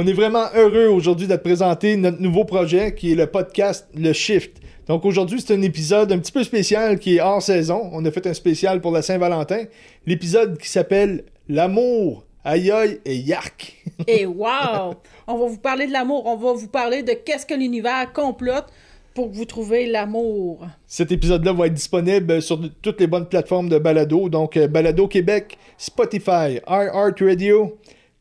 On est vraiment heureux aujourd'hui de te présenter notre nouveau projet qui est le podcast Le Shift. Donc aujourd'hui, c'est un épisode un petit peu spécial qui est hors saison. On a fait un spécial pour la Saint-Valentin. L'épisode qui s'appelle L'amour, aïe aïe et yark. Et wow! On va vous parler de l'amour. On va vous parler de qu'est-ce que l'univers complote pour que vous trouviez l'amour. Cet épisode-là va être disponible sur toutes les bonnes plateformes de balado. Donc euh, Balado Québec, Spotify, iHeartRadio,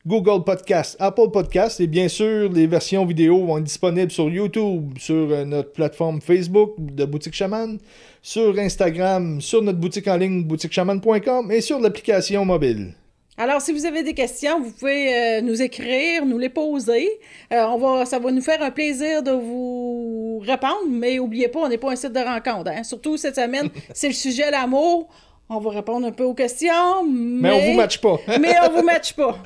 Google Podcast, Apple Podcast et bien sûr, les versions vidéo vont être disponibles sur YouTube, sur euh, notre plateforme Facebook de Boutique Chaman, sur Instagram, sur notre boutique en ligne boutiquechaman.com et sur l'application mobile. Alors, si vous avez des questions, vous pouvez euh, nous écrire, nous les poser. Euh, on va, ça va nous faire un plaisir de vous répondre, mais n'oubliez pas, on n'est pas un site de rencontre. Hein. Surtout cette semaine, c'est le sujet l'amour. On va répondre un peu aux questions, mais... Mais on vous matche pas. mais on vous matche pas.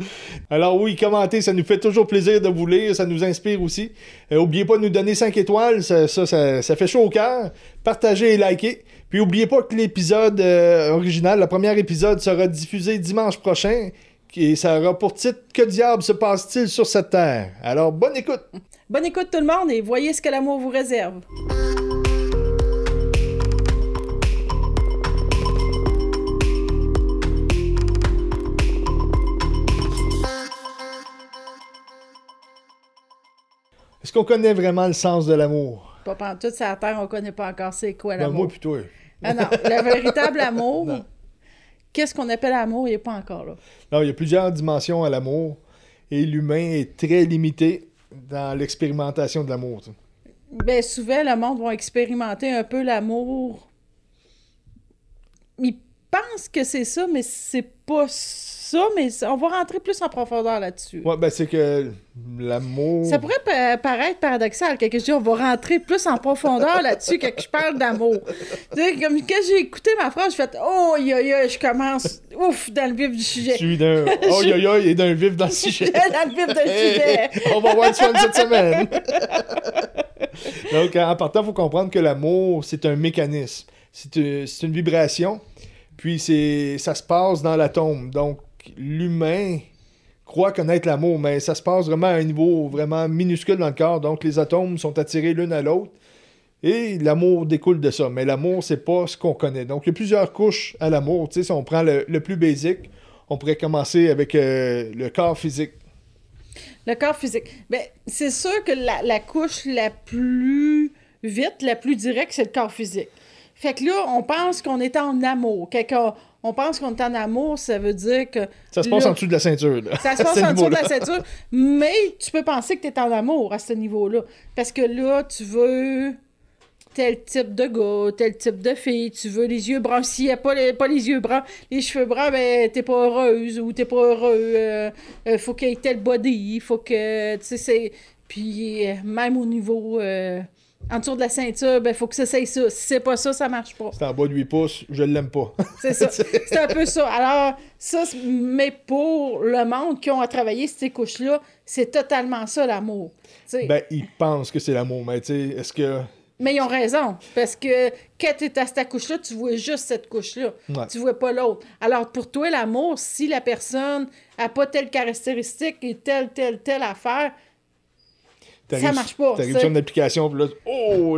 Alors oui, commentez, ça nous fait toujours plaisir de vous lire, ça nous inspire aussi. Euh, oubliez pas de nous donner 5 étoiles, ça, ça, ça, ça fait chaud au cœur. Partagez et likez. Puis oubliez pas que l'épisode euh, original, le premier épisode, sera diffusé dimanche prochain. Et ça aura pour titre Que diable se passe-t-il sur cette terre? Alors bonne écoute! Bonne écoute tout le monde et voyez ce que l'amour vous réserve. Est-ce qu'on connaît vraiment le sens de l'amour? Pas pendant toute sa terre, on connaît pas encore c'est quoi Ben, l'amour. moi plutôt. Ah non, le véritable amour, qu'est-ce qu'on appelle amour, il n'est pas encore là. Non, il y a plusieurs dimensions à l'amour. Et l'humain est très limité dans l'expérimentation de l'amour. Ben, souvent, le monde va expérimenter un peu l'amour. Ils pensent que c'est ça, mais c'est pas ça, mais on va rentrer plus en profondeur là-dessus. Ouais, ben c'est que l'amour. Ça pourrait pa- paraître paradoxal, quelque chose, on va rentrer plus en profondeur là-dessus que je parle d'amour. Tu sais, comme quand j'ai écouté ma phrase, j'ai fait « Oh, yo, yo, je commence, ouf, dans le vif du Je sujet. suis d'un. Oh, yo, yo, et d'un vif dans le sujet. dans le vif du sujet. On va voir fun cette semaine. Donc, en partant, il faut comprendre que l'amour, c'est un mécanisme. C'est une, c'est une vibration. Puis, c'est, ça se passe dans l'atome. Donc, l'humain croit connaître l'amour, mais ça se passe vraiment à un niveau vraiment minuscule dans le corps. Donc, les atomes sont attirés l'un à l'autre. Et l'amour découle de ça. Mais l'amour, c'est pas ce qu'on connaît. Donc, il y a plusieurs couches à l'amour. Tu sais, si on prend le, plus basique, on pourrait commencer avec euh, le corps physique. Le corps physique. Ben, c'est sûr que la, couche la plus vite, la plus directe, c'est le corps physique. Fait que là, on pense qu'on est en amour. Quand on, pense qu'on est en amour, ça veut dire que. Ça se passe en dessous de la ceinture. là. Ça se passe en dessous de la ceinture, mais tu peux penser que tu es en amour à ce niveau-là. Parce que là, tu veux tel type de gars, tel type de fille, tu veux les yeux bruns. S'il n'y a pas les, pas les yeux bruns, les cheveux bruns, ben t'es pas heureuse ou t'es pas heureux. euh, euh, faut qu'il y ait tel body, faut que, tu sais, c'est... Puis euh, même au niveau... en dessous de la ceinture, ben faut que ça c'est ça. Si c'est pas ça, ça marche pas. C'est en bas de 8 pouces, je l'aime pas. C'est ça. C'est un peu ça. Alors, ça, mais pour le monde qui ont à travailler ces couches-là, c'est totalement ça l'amour. Ben, ils pensent que c'est l'amour, mais tu sais, est-ce que. mais ils ont raison. Parce que quand tu es à cette couche-là, tu vois juste cette couche-là. Ouais. Tu vois pas l'autre. Alors, pour toi, l'amour, si la personne a pas telle caractéristique et telle, telle, telle affaire, Ça marche pas, T'arrives sur une application, puis là, oh,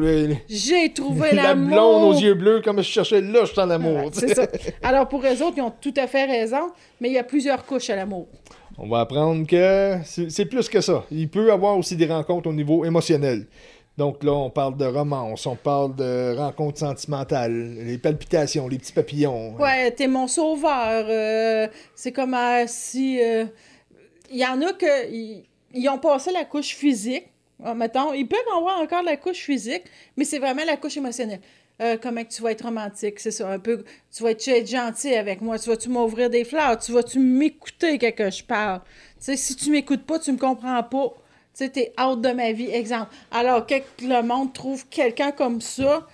j'ai trouvé la l'amour. blonde aux yeux bleus, comme je cherchais là, je suis en amour. C'est ça. Alors, pour eux autres, ils ont tout à fait raison, mais il y a plusieurs couches à l'amour. On va apprendre que c'est plus que ça. Il peut y avoir aussi des rencontres au niveau émotionnel. Donc là, on parle de romance, on parle de rencontres sentimentales, les palpitations, les petits papillons. Ouais, t'es mon sauveur. euh, c'est comme euh, si. euh, Il y en a que. Ils ont passé la couche physique. Ah, mettons, ils peuvent avoir encore la couche physique, mais c'est vraiment la couche émotionnelle. Euh, comment que tu vas être romantique, c'est ça, un peu. Tu vas-tu être gentil avec moi? Tu vas-tu m'ouvrir des fleurs? Tu vas-tu m'écouter quand que je parle? Tu sais, si tu m'écoutes pas, tu me comprends pas. Tu sais, t'es out de ma vie, exemple. Alors, quand le monde trouve quelqu'un comme ça,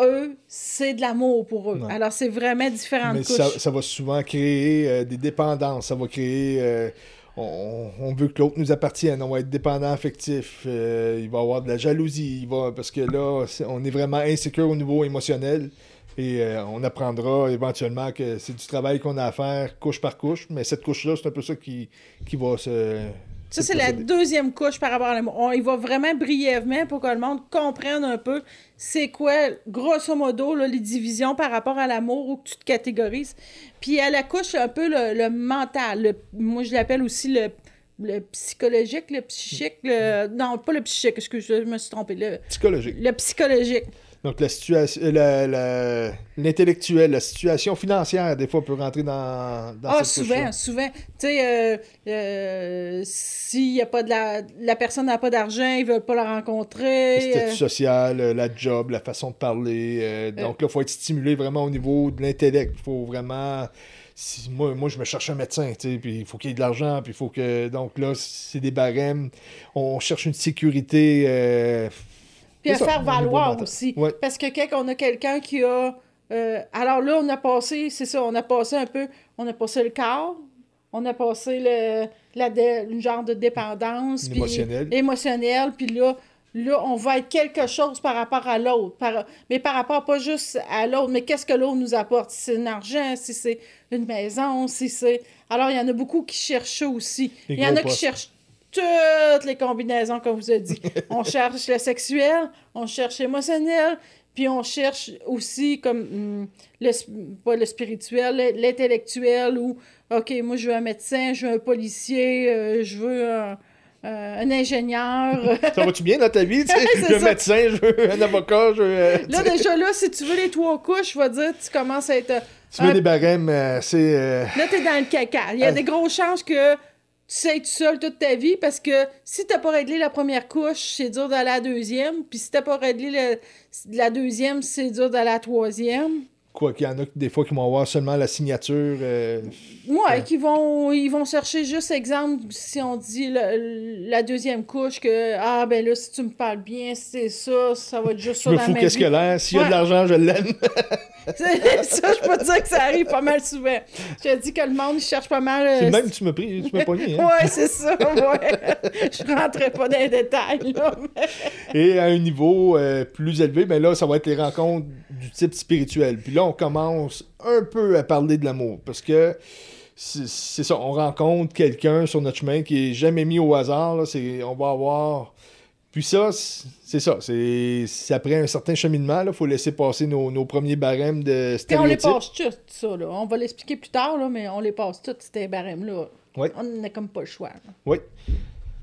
eux, c'est de l'amour pour eux. Alors, c'est vraiment Mais couches. ça, ça va souvent créer euh, des dépendances. Ça va créer. euh, on, veut que l'autre nous appartienne. On va être dépendant affectif. euh, il va avoir de la jalousie. Parce que là, on est vraiment insécure au niveau émotionnel. Et euh, on apprendra éventuellement que c'est du travail qu'on a à faire couche par couche. Mais cette couche-là, c'est un peu ça qui, qui va se, Ça, c'est la deuxième couche par rapport à l'amour. On y va vraiment brièvement pour que le monde comprenne un peu c'est quoi, grosso modo, là, les divisions par rapport à l'amour ou que tu te catégorises. Puis à la couche, un peu le, le mental. le- moi, je l'appelle aussi le, le psychologique, le psychique. le- non, pas le psychique, excuse, je me suis trompée. Le, Psychologique. le psychologique. Donc, la situation, l'intellectuel, la, situation financière, des fois, peut rentrer dans, dans Ah, cette souvent, souvent. Tu sais, euh, euh, s'il y a pas de la... La personne n'a pas d'argent, ils veulent pas la Le rencontrer. statut euh, social, euh, la job, la façon de parler. donc là, il faut être stimulé vraiment au niveau de l'intellect. Il faut vraiment... si- moi, moi, je me cherche un médecin, tu sais, puis il faut qu'il y ait de l'argent, puis il faut que... Donc là, c'est des barèmes. On cherche une sécurité... Puis à ça, faire valoir aussi. Ouais. Parce que quand on a quelqu'un qui a. euh, alors là, on a passé, c'est ça, on a passé un peu. On a passé le corps, on a passé le, la dé- le genre de dépendance. puis Émotionnel. Émotionnel. Puis là, là, on va être quelque chose par rapport à l'autre. Par, mais par rapport pas juste à l'autre, mais qu'est-ce que l'autre nous apporte? Si c'est un argent, si c'est une maison, si c'est. Alors, il y en a beaucoup qui cherchent aussi. Il y en a qui cherchent toutes les combinaisons, comme vous avez dit. On cherche le sexuel, on cherche l'émotionnel, puis on cherche aussi comme hum, le, pas le spirituel, le- l'intellectuel, ou OK, moi je veux un médecin, je veux un policier, euh, je veux un, euh, un ingénieur. Ça va-tu bien dans ta vie? tu sais? C'est je veux un médecin, je veux un avocat, je veux... euh, là, déjà là, si tu veux les trois couches, je vais dire, tu commences à être. tu veux des barèmes euh, Là, t'es dans le caca. Il y a des grosses chances que sais tout seul toute ta vie parce que si t'as pas réglé la première couche, c'est dur d'aller à la deuxième. Puis si t'as pas réglé le- la deuxième, c'est dur d'aller à la troisième. Quoi qu'il y en a des fois qui vont avoir seulement la signature... euh, Ouais, qui vont, ils vont chercher juste exemple, si on dit le- la deuxième couche, que ah ben là, si tu me parles bien, c'est ça, ça va être juste Je ça me dans fous qu'est-ce que l'air. S'il y a de l'argent, je l'aime. Ça, je peux te dire que ça arrive pas mal souvent. Je te dis que le monde, il cherche pas mal. euh, C'est même tu m'as pris, tu m'as pogné. Hein? Ouais, c'est ça, ouais. Je rentrais pas dans les détails, là. mais- Et à un niveau euh, plus élevé, ben là, ça va être les rencontres du type spirituel. Puis là, on commence un peu à parler de l'amour. Parce que c'est ça, on rencontre quelqu'un sur notre chemin qui est jamais mis au hasard. là. C'est- on va avoir. Puis ça, c'est ça. C'est après un certain cheminement. Il faut laisser passer nos, nos premiers barèmes de Puis on les stéréotypes. passe tous, ça, là. On va l'expliquer plus tard, là, mais on les passe tous, ces barèmes-là. Oui. On n'a comme pas le choix. là. Oui.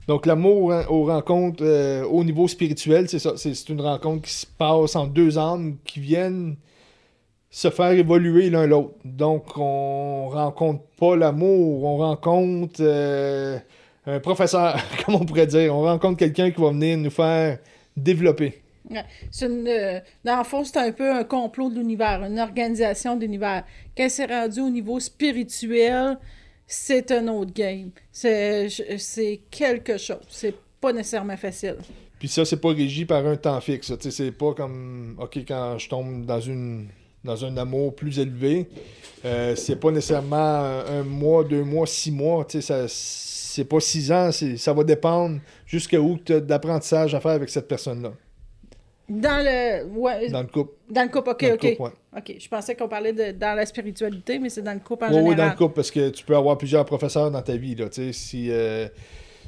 Donc, l'amour hein, aux rencontres euh, au niveau spirituel, c'est ça. C'est c'est une rencontre qui se passe en deux âmes qui viennent se faire évoluer l'un l'autre. Donc, on rencontre pas l'amour, on rencontre euh, un professeur, comme on pourrait dire. On rencontre quelqu'un qui va venir nous faire développer. Ouais. Une, euh, dans le fond, c'est un peu un complot de l'univers, une organisation de l'univers. Quand c'est rendu au niveau spirituel, c'est un autre game. C'est quelque chose. C'est pas nécessairement facile. Puis ça, c'est pas régi par un temps fixe. C'est pas comme, OK, quand je tombe dans une dans un amour plus élevé, euh, c'est pas nécessairement un, mois, deux mois, six mois. Ça, c'est pas six ans. Ça va dépendre jusqu'à où tu as d'apprentissage à faire avec cette personne-là. Dans le. Ouais, Dans le couple. dans le couple, ok, ok. ouais. Ok, je pensais qu'on parlait de dans la spiritualité, mais c'est dans le couple en Oui, oui, général. dans le couple, parce que tu peux avoir plusieurs professeurs dans ta vie. Là, si, euh,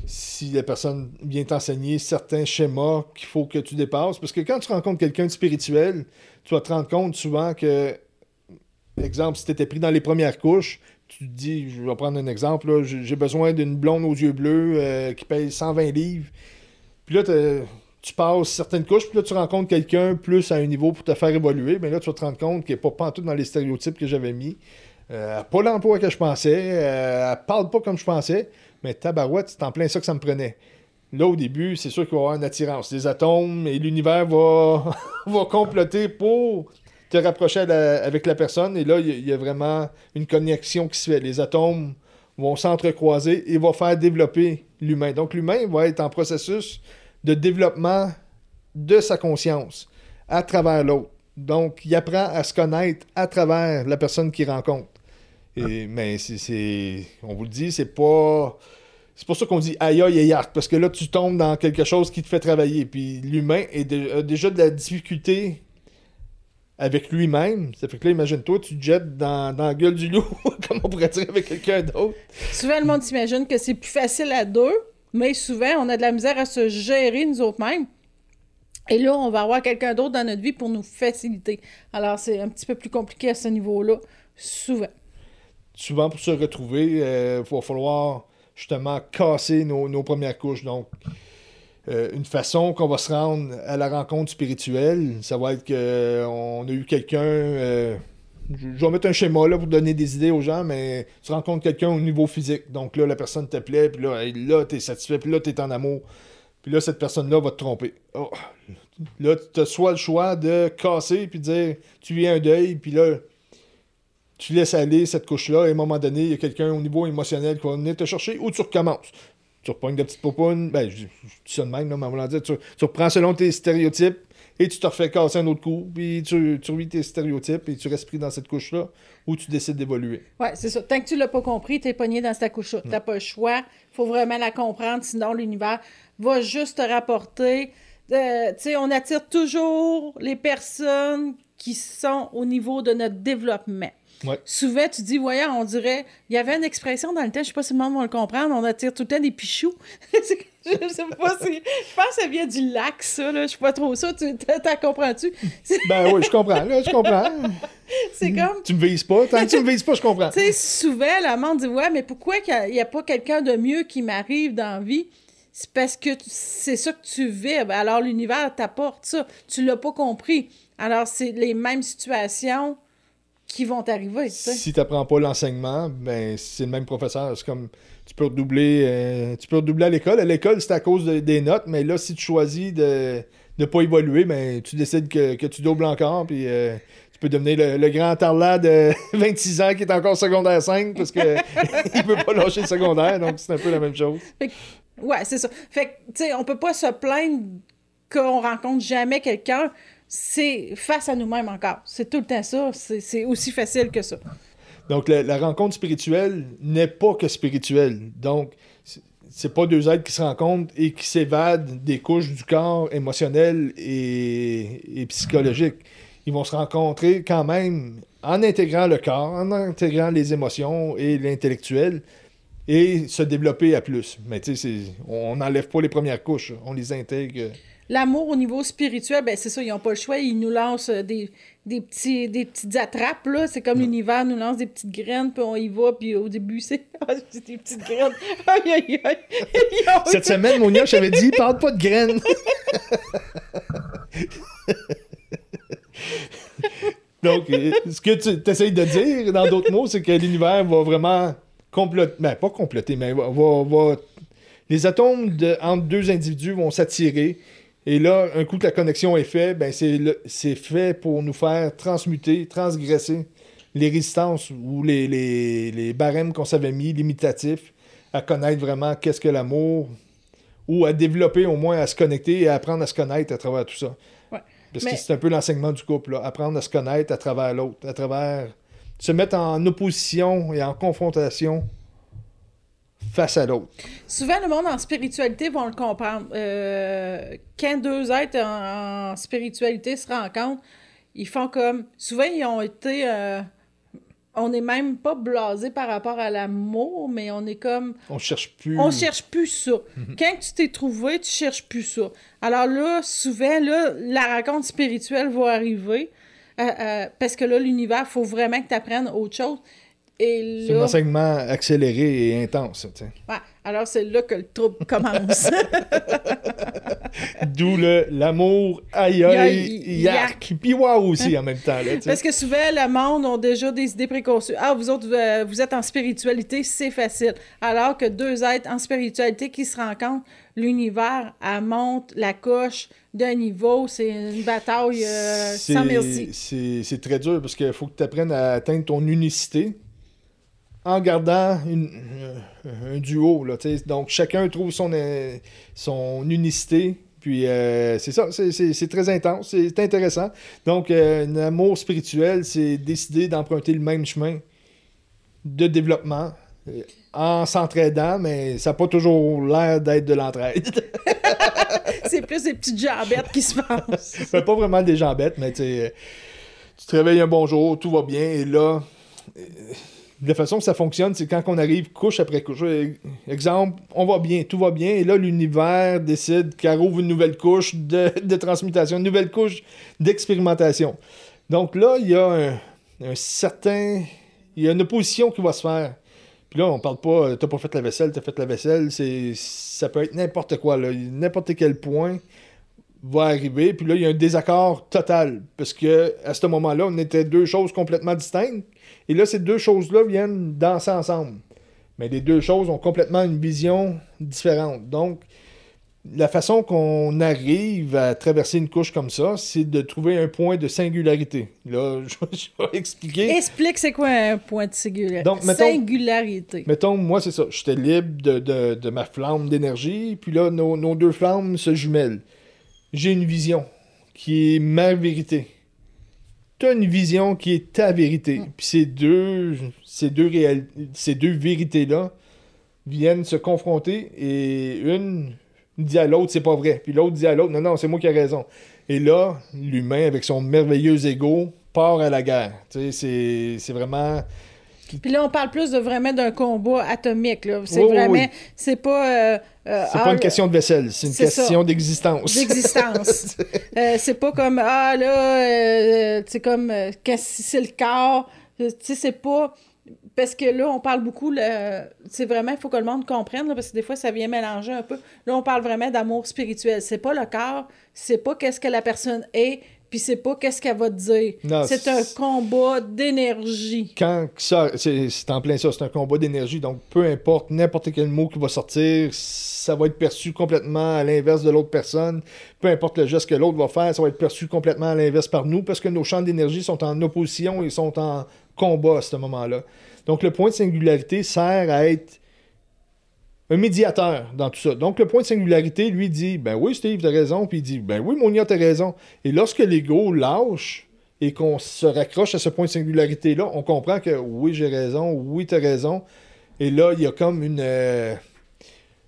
si la personne vient t'enseigner certains schémas qu'il faut que tu dépasses. Parce que quand tu rencontres quelqu'un de spirituel, tu vas te rendre compte souvent que, exemple, si tu étais pris dans les premières couches, tu te dis, je vais prendre un exemple, j'ai besoin d'une blonde aux yeux bleus euh, qui paye 120 livres. Puis là, tu passes certaines couches, puis là, tu rencontres quelqu'un plus à un niveau pour te faire évoluer. Mais là, tu vas te rendre compte qu'il n'est pas pantoute dans les stéréotypes que j'avais mis. Euh, pas l'emploi que je pensais. euh, elle parle pas comme je pensais. Mais tabarouette, c'est en plein ça que ça me prenait. Là, au début, c'est sûr qu'il va y avoir une attirance. Les atomes et l'univers va, va comploter pour te rapprocher avec la personne. Et là, il y, a- vraiment une connexion qui se fait. Les atomes vont s'entrecroiser et vont faire développer l'humain. Donc, l'humain va être en processus de développement de sa conscience à travers l'autre. Donc, il apprend à se connaître à travers la personne qu'il rencontre. Et, mais c'est-. On vous le dit, c'est pas. C'est pour ça qu'on dit aïe aïe aïe parce que là, tu tombes dans quelque chose qui te fait travailler. Puis l'humain a déjà de la difficulté avec lui-même. Ça fait que là, imagine-toi, tu te jettes dans, dans la gueule du loup, comme on pourrait dire avec quelqu'un d'autre. Souvent, le monde s'imagine que c'est plus facile à deux mais souvent, on a de la misère à se gérer nous autres mêmes. Et là, on va avoir quelqu'un d'autre dans notre vie pour nous faciliter. Alors, c'est un petit peu plus compliqué à ce niveau-là, souvent. Souvent, pour se retrouver, il euh, va falloir justement casser nos, premières couches. Donc, euh, une façon qu'on va se rendre à la rencontre spirituelle, ça va être qu'on a eu quelqu'un. Euh, je vais mettre un schéma là pour donner des idées aux gens, mais tu rencontres quelqu'un au niveau physique. Donc là, la personne te plaît, puis là, là tu es satisfait, puis là, tu es en amour. Puis là, cette personne-là va te tromper. Oh. Là, tu as soit le choix de casser, puis de dire, tu vis un deuil, puis là, tu laisses aller cette couche-là, et à un moment donné, il y a quelqu'un au niveau émotionnel qui va venir te chercher, ou tu recommences. Tu reprends des petites popounes, ben, je, dis ça de même, là, mais on dire, tu, tu reprends selon tes stéréotypes, et tu te refais casser un autre coup, puis tu, tu revis tes stéréotypes, et tu restes pris dans cette couche-là, ou tu décides d'évoluer. Ouais, c'est ça. Tant que tu l'as pas compris, tu es pogné dans cette couche-là. Tu n'as pas le choix. faut vraiment la comprendre, sinon l'univers va juste te rapporter. Euh, tu sais, on attire toujours les personnes qui sont au niveau de notre développement. Souvent, tu dis, voyons, on dirait. Il y avait une expression dans le temps, je sais pas si le monde va le comprendre, on attire tout le temps des pichous. je sais pas si. Je pense que ça vient du lac, ça, là. Je sais pas trop ça. Tu t'en comprends-tu? ben oui, je comprends, là, je comprends. C'est comme. Tu me vises pas. Tant que tu me vises pas, je comprends. Tu sais, souvent, la monde dit, ouais, mais pourquoi il n'y a, pas quelqu'un de mieux qui m'arrive dans la vie? C'est parce que c'est ça que tu vis. Ben, alors, l'univers t'apporte ça. Tu l'as pas compris. Alors, c'est les mêmes situations qui vont arriver. Si tu n'apprends pas l'enseignement, ben c'est le même professeur. C'est comme tu peux redoubler, euh, tu peux redoubler à l'école. À l'école, c'est à cause des notes, mais là, si tu choisis de ne pas évoluer, ben tu décides que, tu doubles encore, puis euh, tu peux devenir le, grand tarlat de 26 ans qui est encore secondaire 5 parce qu'il ne peut pas lâcher le secondaire, donc c'est un peu la même chose. ouais, c'est ça. Fait que, tu sais, on peut pas se plaindre qu'on rencontre jamais quelqu'un c'est face à nous-mêmes encore. C'est tout le temps ça. C'est aussi facile que ça. Donc, la, rencontre spirituelle n'est pas que spirituelle. Donc, c'est pas deux êtres qui se rencontrent et qui s'évadent des couches du corps émotionnel et, psychologique. Ils vont se rencontrer quand même en intégrant le corps, en intégrant les émotions et l'intellectuel et se développer à plus. Mais tu sais, on n'enlève pas les premières couches, on les intègre L'amour au niveau spirituel, ben c'est ça, ils n'ont pas le choix. Ils nous lancent euh, des, des, petits, des petites attrapes, là. C'est comme l'univers nous lance des petites graines, puis on y va, puis au début, c'est ah, des petites graines. Aïe, aïe, aïe. Cette semaine, Monia, je t'avais dit, parle pas de graines. Donc, euh, ce que tu essayes de dire, dans d'autres mots, c'est que l'univers va vraiment comploter, ben, pas comploter, mais va, va, les atomes de, entre deux individus vont s'attirer et là, un coup que la connexion est faite, ben c'est fait pour nous faire transmuter, transgresser les résistances ou les, les, barèmes qu'on s'avait mis, limitatifs, à connaître vraiment qu'est-ce que l'amour, ou à développer au moins à se connecter et à apprendre à se connaître à travers tout ça. Parce que c'est un peu l'enseignement du couple, là. apprendre à se connaître à travers l'autre, à travers se mettre en opposition et en confrontation face à l'autre. Souvent, le monde en spiritualité vont le comprendre. Euh, quand deux êtres en, spiritualité se rencontrent, ils font comme. Souvent, ils ont été. Euh, on n'est même pas blasé par rapport à l'amour, mais on est comme. On cherche plus. On cherche plus ça. Mhm. Quand tu t'es trouvé, tu cherches plus ça. Alors là, souvent, là, la rencontre spirituelle va arriver. Euh, parce que là, l'univers, il faut vraiment que tu apprennes autre chose. C'est un enseignement accéléré et intense. Ouais, alors c'est là que le trouble commence. D'où l'amour, aïe aïe, yak, puis waouh aussi en même temps. Parce que souvent, le monde a déjà des idées préconçues. Ah, vous autres, euh, vous êtes en spiritualité, c'est facile. Alors que deux êtres en spiritualité qui se rencontrent, l'univers, elle monte la coche d'un niveau, c'est une bataille euh, sans merci. C'est très dur parce qu'il faut que tu apprennes à atteindre ton unicité en gardant euh, un duo. Là, donc, chacun trouve son, euh, son unicité. Puis, euh, c'est ça, c'est très intense, c'est intéressant. Donc, un amour spirituel, c'est décider d'emprunter le même chemin de développement en s'entraidant, mais ça n'a pas toujours l'air d'être de l'entraide. c'est plus des petites jambettes qui se passent. pas vraiment des jambettes, mais tu te réveilles un bon jour, tout va bien, et là la façon que ça fonctionne, c'est quand on arrive couche après couche. Exemple, on va bien, tout va bien, et là, l'univers décide qu'il ouvre une nouvelle couche de, transmutation, une nouvelle couche d'expérimentation. Donc là, il y a un, certain. Il y a une opposition qui va se faire. Puis là, on parle pas, t'as pas fait la vaisselle, t'as fait la vaisselle, c'est ça peut être n'importe quoi, n'importe quel point va arriver, puis là, il y a un désaccord total, parce que à ce moment-là, on était deux choses complètement distinctes, et là, ces deux choses-là viennent danser ensemble. Mais les deux choses ont complètement une vision différente. Donc, la façon qu'on arrive à traverser une couche comme ça, c'est de trouver un point de singularité. Là, je, vais expliquer. Explique c'est quoi un point de singularité. Donc, mettons, singularité. Mettons, moi, c'est ça. J'étais libre de, de, de, ma flamme d'énergie, puis là, nos, nos deux flammes se jumellent j'ai une vision qui est ma vérité. Tu as une vision qui est ta vérité. Mm. Puis ces deux, ces deux, ces deux vérités-là viennent se confronter et une dit à l'autre c'est pas vrai. Puis l'autre dit à l'autre non, non, c'est moi qui ai raison. Et là, l'humain, avec son merveilleux ego, part à la guerre. C'est vraiment puis là, on parle plus de vraiment d'un combat atomique. Là. C'est vraiment. C'est pas. Euh, euh, c'est pas une question de vaisselle, c'est une question d'existence. D'existence. euh, c'est pas comme Ah là, c'est comme c'est le corps. Tu sais, c'est pas. Parce que là, on parle beaucoup, c'est vraiment, il faut que le monde comprenne, parce que des fois, ça vient mélanger un peu. Là, on parle vraiment d'amour spirituel. C'est pas le corps, c'est pas qu'est-ce que la personne est, puis c'est pas qu'est-ce qu'elle va te dire. C'est un combat d'énergie. Quand ça, c'est en plein ça, c'est un combat d'énergie. Donc, peu importe n'importe quel mot qui va sortir, ça va être perçu complètement à l'inverse de l'autre personne. Peu importe le geste que l'autre va faire, ça va être perçu complètement à l'inverse par nous parce que nos champs d'énergie sont en opposition et sont en combat à ce moment-là. Donc, le point de singularité sert à être un médiateur dans tout ça. Donc, le point de singularité, lui, dit Ben oui, Steve, t'as raison. Puis il dit Ben oui, Monia, t'as raison. Et lorsque l'ego lâche et qu'on se raccroche à ce point de singularité-là, on comprend que oui, j'ai raison, oui, t'as raison. Et là, il y a comme une, euh,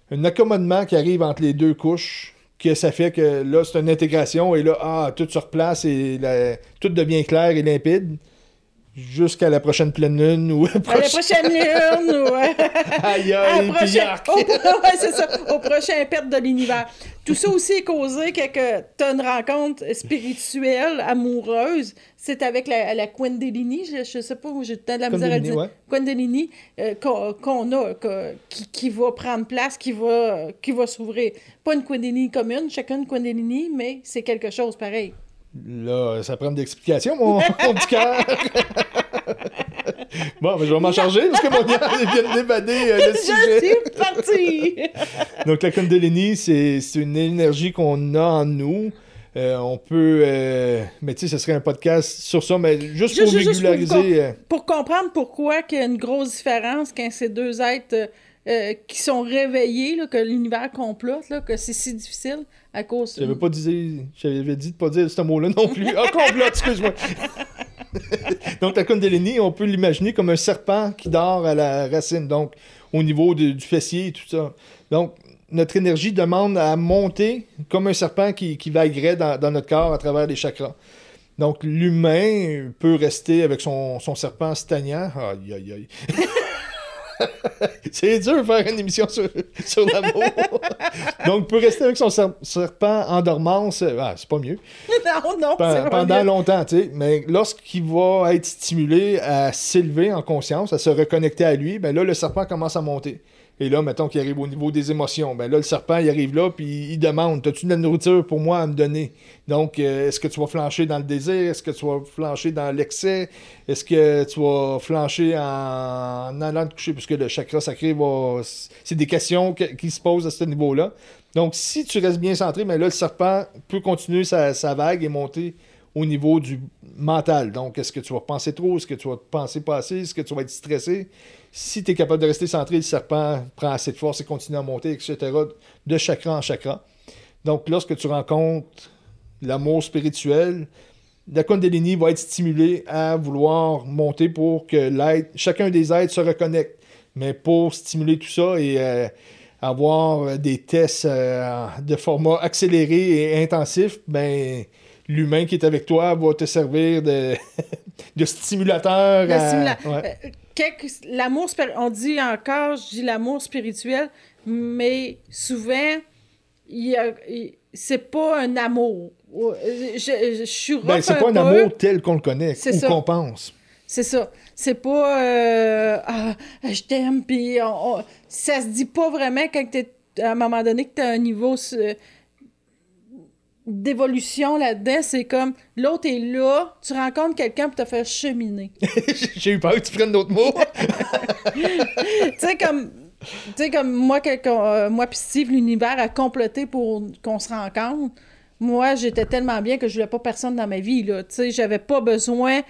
un accommodement qui arrive entre les deux couches, que ça fait que là, c'est une intégration, et là, ah, tout se replace et tout devient clair et limpide jusqu'à la prochaine pleine lune ou à la prochaine lune ou aïe aïe prochain... au... ouais, c'est ça. Au prochain perte de l'univers. Tout ça aussi est causé que, que tu as une rencontre spirituelle amoureuse. C'est avec la, la Quendelini je, je sais pas où j'ai de la misère à dire. ouais. Quendelini euh, qu'on a qui, qui, va prendre place qui va qui va s'ouvrir. Pas une Quendelini commune chacun une Quendelini mais c'est quelque chose pareil Là, ça prend d'explications, mon, mon petit cœur. bon, mais je vais m'en charger parce que mon gars vient euh, le sujet. Je suis parti! Donc, la Kundalini, c'est une énergie qu'on a en nous. Euh, on peut. Euh, mais tu sais, ce serait un podcast sur ça, mais juste, pour régulariser. pour, comprendre pourquoi il y a une grosse différence quand ces deux êtres euh, qui sont réveillés, là, que l'univers complote, là, que c'est si difficile à cause... J'avais pas dit... J'avais dit de pas dire ce mot-là non plus. Ah, complote, excuse-moi! donc, la Kundalini, on peut l'imaginer comme un serpent qui dort à la racine, donc au niveau du fessier et tout ça. Donc, notre énergie demande à monter comme un serpent qui, qui vaguerait dans, dans, notre corps à travers les chakras. Donc, l'humain peut rester avec son, son serpent stagnant. Aïe, aïe, aïe. c'est dur de faire une émission sur, sur l'amour. Donc, peut rester avec son serpent en dormance, ah, c'est pas mieux. Non, non, Pendant longtemps, tu sais. Mais lorsqu'il va être stimulé à s'élever en conscience, à se reconnecter à lui, ben là, le serpent commence à monter. Et là, mettons qu'il arrive au niveau des émotions. Ben là, le serpent, il arrive là, puis il demande As-tu de la nourriture pour moi à me donner? Donc, euh, est-ce que tu vas flancher dans le désir? Est-ce que tu vas flancher dans l'excès? Est-ce que tu vas flancher en, allant te coucher? Puisque le chakra sacré va. C'est des questions qui se posent à ce niveau-là. Donc, si tu restes bien centré, mais ben là, le serpent peut continuer sa, sa vague et monter au niveau du mental. Donc, est-ce que tu vas penser trop? Est-ce que tu vas penser pas assez? Est-ce que tu vas être stressé? Si tu es capable de rester centré, le serpent prend assez de force et continue à monter, etc., de chakra en chakra. Donc, lorsque tu rencontres l'amour spirituel, la Kundalini va être stimulée à vouloir monter pour que chacun des êtres se reconnecte. Mais pour stimuler tout ça et euh, avoir des tests euh, de format accéléré et intensif, ben l'humain qui est avec toi va te servir de de stimulateur ouais. Euh, L'amour, on dit encore, je dis l'amour spirituel, mais souvent, il a- c'est pas un amour. Euh, Je, je- je suis Ben, c'est pas un peu. amour tel qu'on le connaît ou qu'on pense. C'est ça. C'est pas euh, ah, je t'aime, puis on- ça se dit pas vraiment quand t'es à un moment donné que t'as un niveau d'évolution là-dedans. C'est comme l'autre est là, tu rencontres quelqu'un pour te faire cheminer. J'ai eu peur que tu prennes d'autres mots. tu sais, comme. Tu sais, comme moi, euh, moi puis Steve, l'univers a comploté pour qu'on se rencontre. Moi, j'étais tellement bien que je voulais pas personne dans ma vie, là. Tu sais, j'avais pas besoin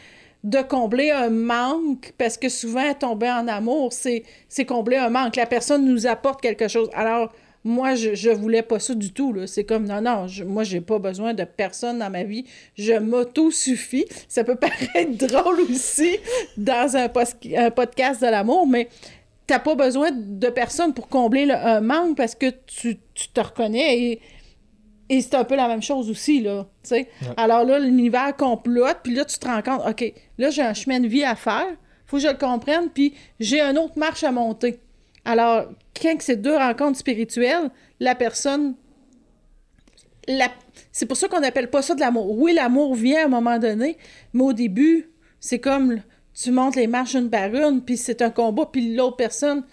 de combler un manque, parce que souvent, tomber en amour, c'est c'est combler un manque. La personne nous apporte quelque chose. Alors, moi, je, je voulais pas ça du tout. C'est comme, non, non, je- moi, j'ai pas besoin de personne dans ma vie. Je m'auto-suffis. Ça peut paraître drôle aussi dans un, podcast de l'amour, mais t'as pas besoin de personne pour combler le, un manque parce que tu, tu te reconnais et, et c'est un peu la même chose aussi, là. Alors là, l'univers complote, puis là, tu te rends compte, OK, là, j'ai un chemin de vie à faire, faut que je le comprenne, puis j'ai une autre marche à monter. Alors, quand c'est deux rencontres spirituelles, la personne... La... C'est pour ça qu'on n'appelle pas ça de l'amour. Oui, l'amour vient à un moment donné, mais au début, c'est comme tu montes les marches une par une, puis c'est un combat, puis l'autre personne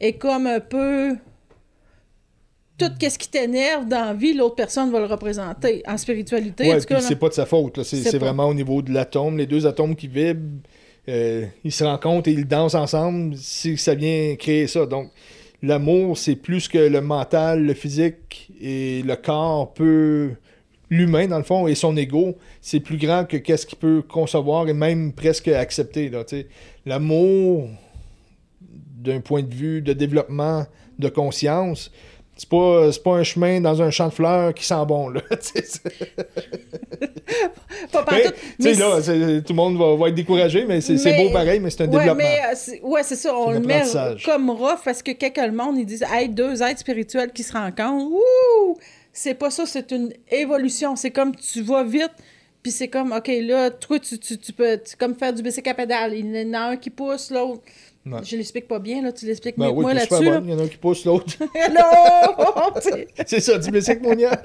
est comme un peu... Tout ce qui t'énerve dans la vie, l'autre personne va le représenter. En spiritualité, en Ouais, tout cas, là. c'est pas de sa faute. C'est vraiment au niveau de l'atome. Les deux atomes qui vibrent, euh, ils se rencontrent et ils dansent ensemble. Ça vient créer ça. Donc, l'amour, c'est plus que le mental, le physique et le corps peut. L'humain, dans le fond, et son ego, c'est plus grand que qu'est-ce qu'il peut concevoir et même presque accepter. L'amour, d'un point de vue de développement de conscience, c'est pas, pas un chemin dans un champ de fleurs qui sent bon. Là, Pas mais, sais, mais là, tout le monde va, va être découragé, mais c'est beau pareil, mais c'est un ouais, développement. Mais, euh, c'est- ouais, c'est ça. On le met comme rough parce que quand que le monde, ils disent hey, deux êtres spirituels qui se rencontrent. Ouh! C'est pas ça, c'est une évolution. C'est comme tu vas vite, puis c'est comme, OK, là, toi, tu, tu, tu peux comme faire du bicycle à pédale. Il y en a un qui pousse, l'autre. Ouais. Je l'explique pas bien, là. Tu l'expliques Ben mieux que moi là-dessus. bonne. Il y en a un qui pousse l'autre. là. Hello! c'est ça, du bicycle monia.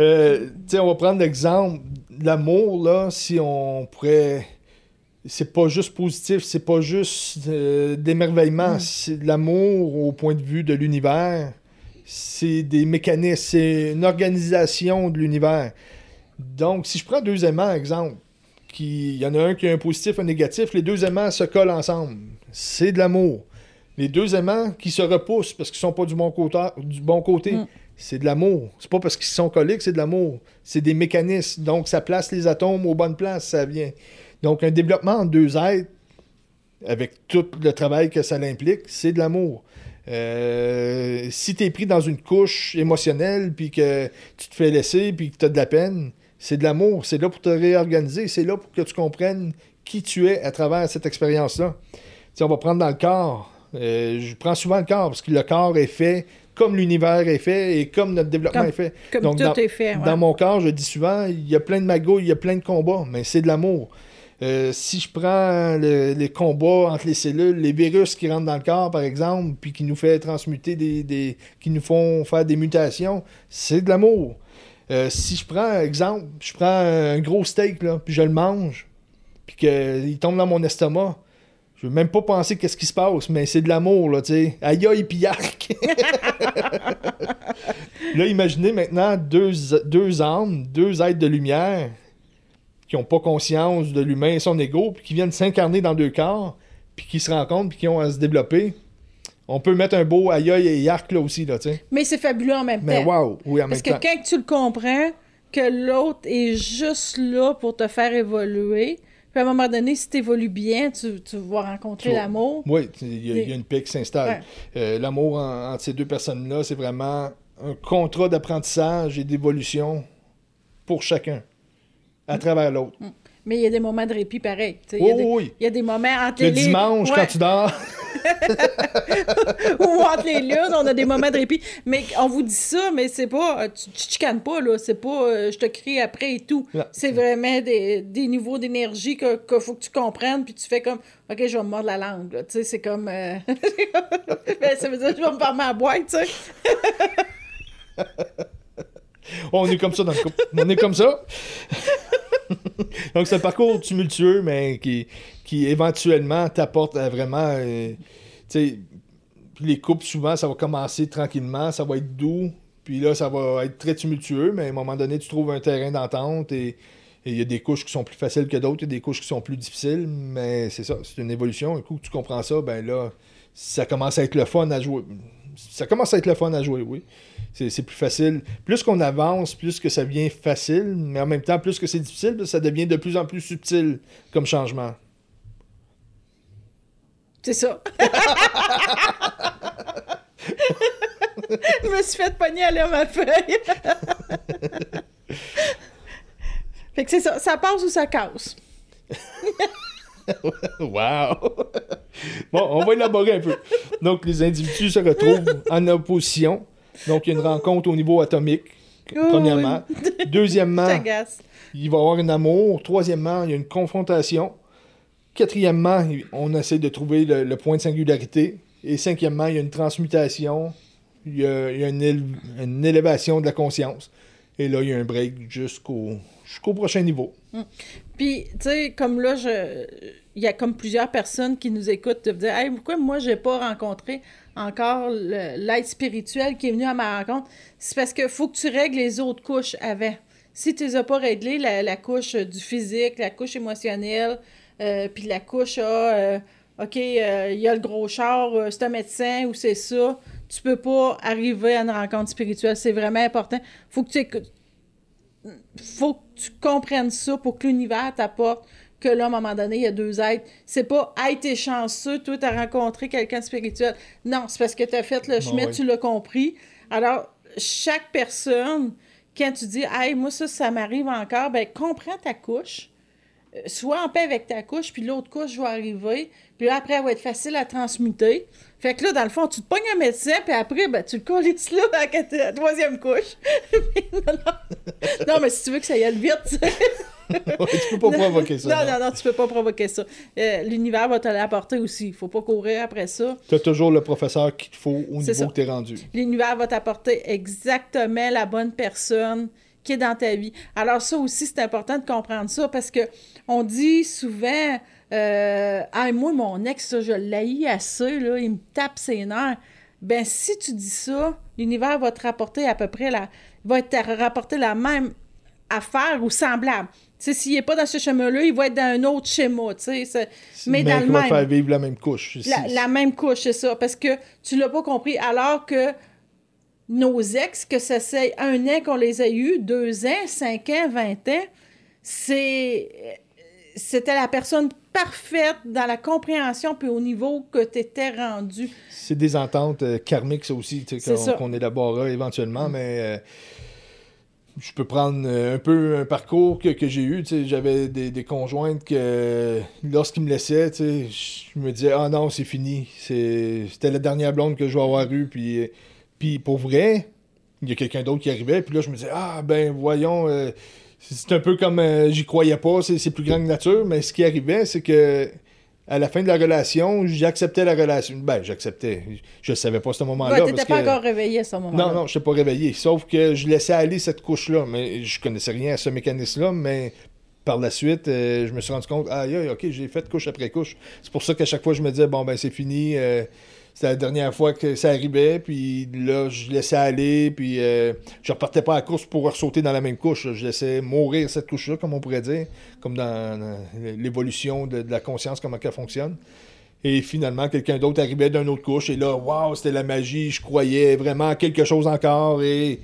euh, on va prendre l'exemple. L'amour, là, si on pourrait. C'est pas juste positif, c'est pas juste euh, d'émerveillement. C'est de l'amour au point de vue de l'univers. C'est des mécanismes, c'est une organisation de l'univers. Donc, si je prends deux aimants, exemple, qui- il y en a un qui a un positif, un négatif, les deux aimants se collent ensemble. C'est de l'amour. Les deux aimants qui se repoussent parce qu'ils sont pas du bon côté, du bon côté Mm. C'est de l'amour. C'est pas parce qu'ils sont collés que c'est de l'amour. C'est des mécanismes. Donc, ça place les atomes aux bonnes places, ça vient. Donc, un développement en deux êtres, avec tout le travail que ça implique, c'est de l'amour. Euh, si tu es pris dans une couche émotionnelle, puis que tu te fais laisser, puis que tu as de la peine, c'est de l'amour. C'est là pour te réorganiser. C'est là pour que tu comprennes qui tu es à travers cette expérience-là. On va prendre dans le corps. Euh, je prends souvent le corps, parce que le corps est fait comme l'univers est fait et comme notre développement Comme- est fait. Comme Donc, tout dans- est fait. ouais. Dans mon corps, je dis souvent, il y a plein de magouilles, il y a plein de combats, mais c'est de l'amour. Euh, si je prends le- les combats entre les cellules, les virus qui rentrent dans le corps, par exemple, puis qui nous fait transmuter des, des- qui nous font faire des mutations, c'est de l'amour. Euh, si je prends, exemple, je prends un gros steak, là, puis je le mange, puis qu'il tombe dans mon estomac, je veux même pas penser qu'est-ce qui se passe, mais c'est de l'amour, là, tu sais. Aïe, aïe. Là, imaginez maintenant deux, deux âmes, deux êtres de lumière qui n'ont pas conscience de l'humain et son ego, puis qui viennent s'incarner dans deux corps, puis qui se rencontrent, puis qui ont à se développer. On peut mettre un beau aïe aïe et yark là aussi, là, tu sais. Mais c'est fabuleux en même Mais temps. waouh, oui, en même Parce que temps. quand tu le comprends, que l'autre est juste là pour te faire évoluer, puis à un moment donné, si tu évolues bien, tu, tu vas rencontrer l'amour. Oui, il y, a- il y a une paix qui s'installe. Euh, L'amour en- entre ces deux personnes-là, c'est vraiment un contrat d'apprentissage et d'évolution pour chacun, à travers l'autre. Mais il y a des moments de répit pareil. sais, Il Oui, y, a des- oui, oui. il y a des moments entre Le les dimanche, Ouais. quand tu dors, Ou entre les lunes, on a des moments de répit. Mais on vous dit ça, mais c'est pas. Tu, tu te chicanes pas, là. C'est pas euh, je te crie après et tout. C'est vraiment des, des niveaux d'énergie que, que faut que tu comprennes, puis tu fais comme OK, je vais me mordre la langue. là. Tu sais, c'est comme. euh, ben, ça veut dire que je vais me fermer la boîte, tu sais. On est comme ça dans le couple. On est comme ça. Donc, c'est un parcours tumultueux, mais qui, qui éventuellement t'apporte à vraiment. euh, les couples, souvent, ça va commencer tranquillement, ça va être doux, puis là, ça va être très tumultueux, mais à un moment donné, tu trouves un terrain d'entente et il y a des couches qui sont plus faciles que d'autres, il y a des couches qui sont plus difficiles, mais c'est ça, c'est une évolution. Un coup que tu comprends ça, ben là, ça commence à être le fun à jouer. Ça commence à être le fun à jouer, oui. C'est plus facile. Plus qu'on avance, plus que ça devient facile, mais en même temps, plus que c'est difficile, ça devient de plus en plus subtil comme changement. C'est ça. Je me suis fait pogner à lire ma feuille. fait que c'est ça. Ça passe ou ça casse. wow! bon, on va élaborer un peu. Donc, les individus se retrouvent en opposition. Donc, il y a une rencontre au niveau atomique, Oh, premièrement. Deuxièmement, il va y avoir un amour. Troisièmement, il y a une confrontation. Quatrièmement, on essaie de trouver le, point de singularité. Et cinquièmement, il y a une transmutation. Il y a, une, élévation de la conscience. Et là, il y a un break jusqu'au prochain niveau. Puis, tu sais, comme là, je... il y a comme plusieurs personnes qui nous écoutent de dire pourquoi moi, j'ai pas rencontré encore l'aide spirituel qui est venu à ma rencontre? C'est parce qu'il faut que tu règles les autres couches avant. Si tu les as pas réglées, la couche du physique, la couche émotionnelle, euh, puis la couche ah, euh, OK, euh, il y a le gros char, euh, c'est un médecin ou c'est ça, tu peux pas arriver à une rencontre spirituelle. C'est vraiment important. faut que tu écoutes faut que tu comprennes ça pour que l'univers t'apporte que là, à un moment donné, il y a deux êtres. C'est pas, hey, t'es chanceux, toi, t'as rencontré quelqu'un de spirituel. Non, c'est parce que t'as fait le chemin, tu l'as compris. Alors, chaque personne, quand tu dis, hey, moi, ça, ça m'arrive encore, ben, comprends ta couche. Euh, Sois en paix avec ta couche, puis l'autre couche va arriver. Puis là, après, elle va être facile à transmuter. Fait que là, dans le fond, tu te pognes un médecin, puis après, ben, tu le colles là à la troisième couche. non, non. Non, mais si tu veux que ça y aille vite, tu sais. Ouais, tu peux pas provoquer ça. Non, non, non, tu peux pas provoquer ça. Euh, L'univers va te l'apporter aussi. Il faut pas courir après ça. Tu as toujours le professeur qu'il te faut au niveau ça. que tu es rendu. L'univers va t'apporter exactement la bonne personne qui est dans ta vie. Alors ça aussi, c'est important de comprendre ça parce que on dit souvent, euh, ah, moi, mon ex, je l'haïs assez, là, il me tape ses nerfs. Ben, si tu dis ça, l'univers va te rapporter à peu près la, va te rapporter la même affaire ou semblable. Tu sais, s'il n'est pas dans ce schéma-là, il va être dans un autre schéma, c'est- Mais, dans le va même. faire vivre la même couche. La, la même couche, c'est ça. Parce que tu l'as pas compris. Alors que nos ex, que ça c'est un an qu'on les a eus, deux ans, cinq ans, vingt ans, c'est. C'était la personne parfaite dans la compréhension puis au niveau que tu étais rendu. C'est des ententes euh, karmiques, ça aussi, tu sais, C'est qu'on qu'on élaborera éventuellement, mais euh, je peux prendre euh, un peu un parcours que, que j'ai eu. tu sais, J'avais des, des conjointes que, lorsqu'ils me laissaient, tu sais, je me disais, ah non, c'est fini. C'est- C'était la dernière blonde que je vais avoir eue. Puis, puis pour vrai, il y a quelqu'un d'autre qui arrivait, puis là, je me disais, ah ben voyons. euh, c'est un peu comme euh, j'y croyais pas, c'est plus grand que nature, mais ce qui arrivait, c'est que à la fin de la relation, j'acceptais la relation. Ben, j'acceptais. Je savais pas à ce moment-là. Ouais, t'étais parce pas que- encore réveillé à ce moment-là. Non, non, je n'étais pas réveillé. Sauf que je laissais aller cette couche-là. Mais je connaissais rien à ce mécanisme-là, mais par la suite, euh, je me suis rendu compte, aïe, ok, j'ai fait couche après couche. C'est pour ça qu'à chaque fois, je me disais, bon, ben, c'est fini. euh, c'était la dernière fois que ça arrivait, puis là, je laissais aller, puis euh, je repartais pas à la course pour ressauter dans la même couche. Je laissais mourir cette couche-là, comme on pourrait dire, comme dans, l'évolution de, de la conscience, comment elle fonctionne. Et finalement, quelqu'un d'autre arrivait d'une autre couche, et là, waouh, c'était la magie, je croyais vraiment à quelque chose encore, et.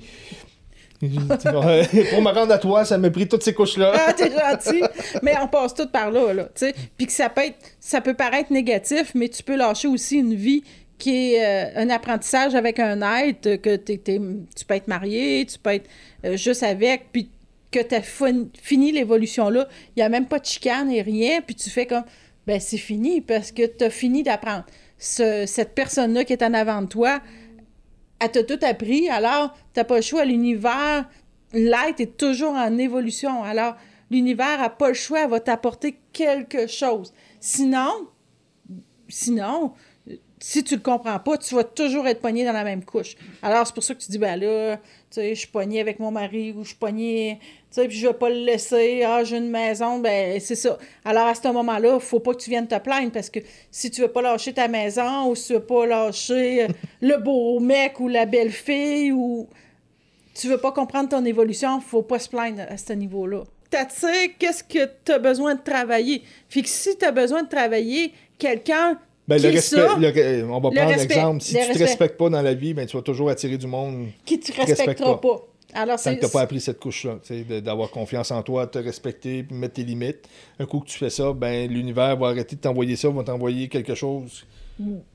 pour me rendre à toi, ça m'a pris toutes ces couches-là. Ah, t'es gentil. mais on passe tout par là, là. Puis que ça peut être, paraître négatif, mais tu peux lâcher aussi une vie qui est euh, un apprentissage avec un être, que tu peux être marié, tu peux être euh, juste avec, puis que tu as fini l'évolution là. Il n'y a même pas de chicane et rien, puis tu fais comme, ben c'est fini parce que tu as fini d'apprendre. ce- cette personne-là qui est en avant de toi, elle t'a tout appris, alors t'as pas le choix. L'univers, l'être est toujours en évolution. Alors, l'univers a pas le choix, elle va t'apporter quelque chose. Sinon, sinon, si tu le comprends pas, tu vas toujours être pogné dans la même couche. Alors, c'est pour ça que tu dis, ben là, tu sais, je suis pogné avec mon mari ou je suis pogné, tu sais, puis je vais pas le laisser, ah, j'ai une maison, ben c'est ça. Alors, à ce moment-là, faut pas que tu viennes te plaindre parce que si tu veux pas lâcher ta maison ou si tu veux pas lâcher euh, le beau mec ou la belle fille ou tu veux pas comprendre ton évolution, faut pas se plaindre à ce niveau-là. T'attires qu'est-ce que tu as besoin de travailler? Fait que si tu as besoin de travailler, quelqu'un Ben, le respect, le on va Le prendre l'exemple. Si tu te respect. respectes pas dans la vie, ben, tu vas toujours attirer du monde qui te respecte respectera pas. pas. Alors, tant que tu n'as pas appris cette couche-là. de- D'avoir confiance en toi, te respecter, mettre tes limites. Un coup que tu fais ça, ben, l'univers va arrêter de t'envoyer ça, va t'envoyer quelque chose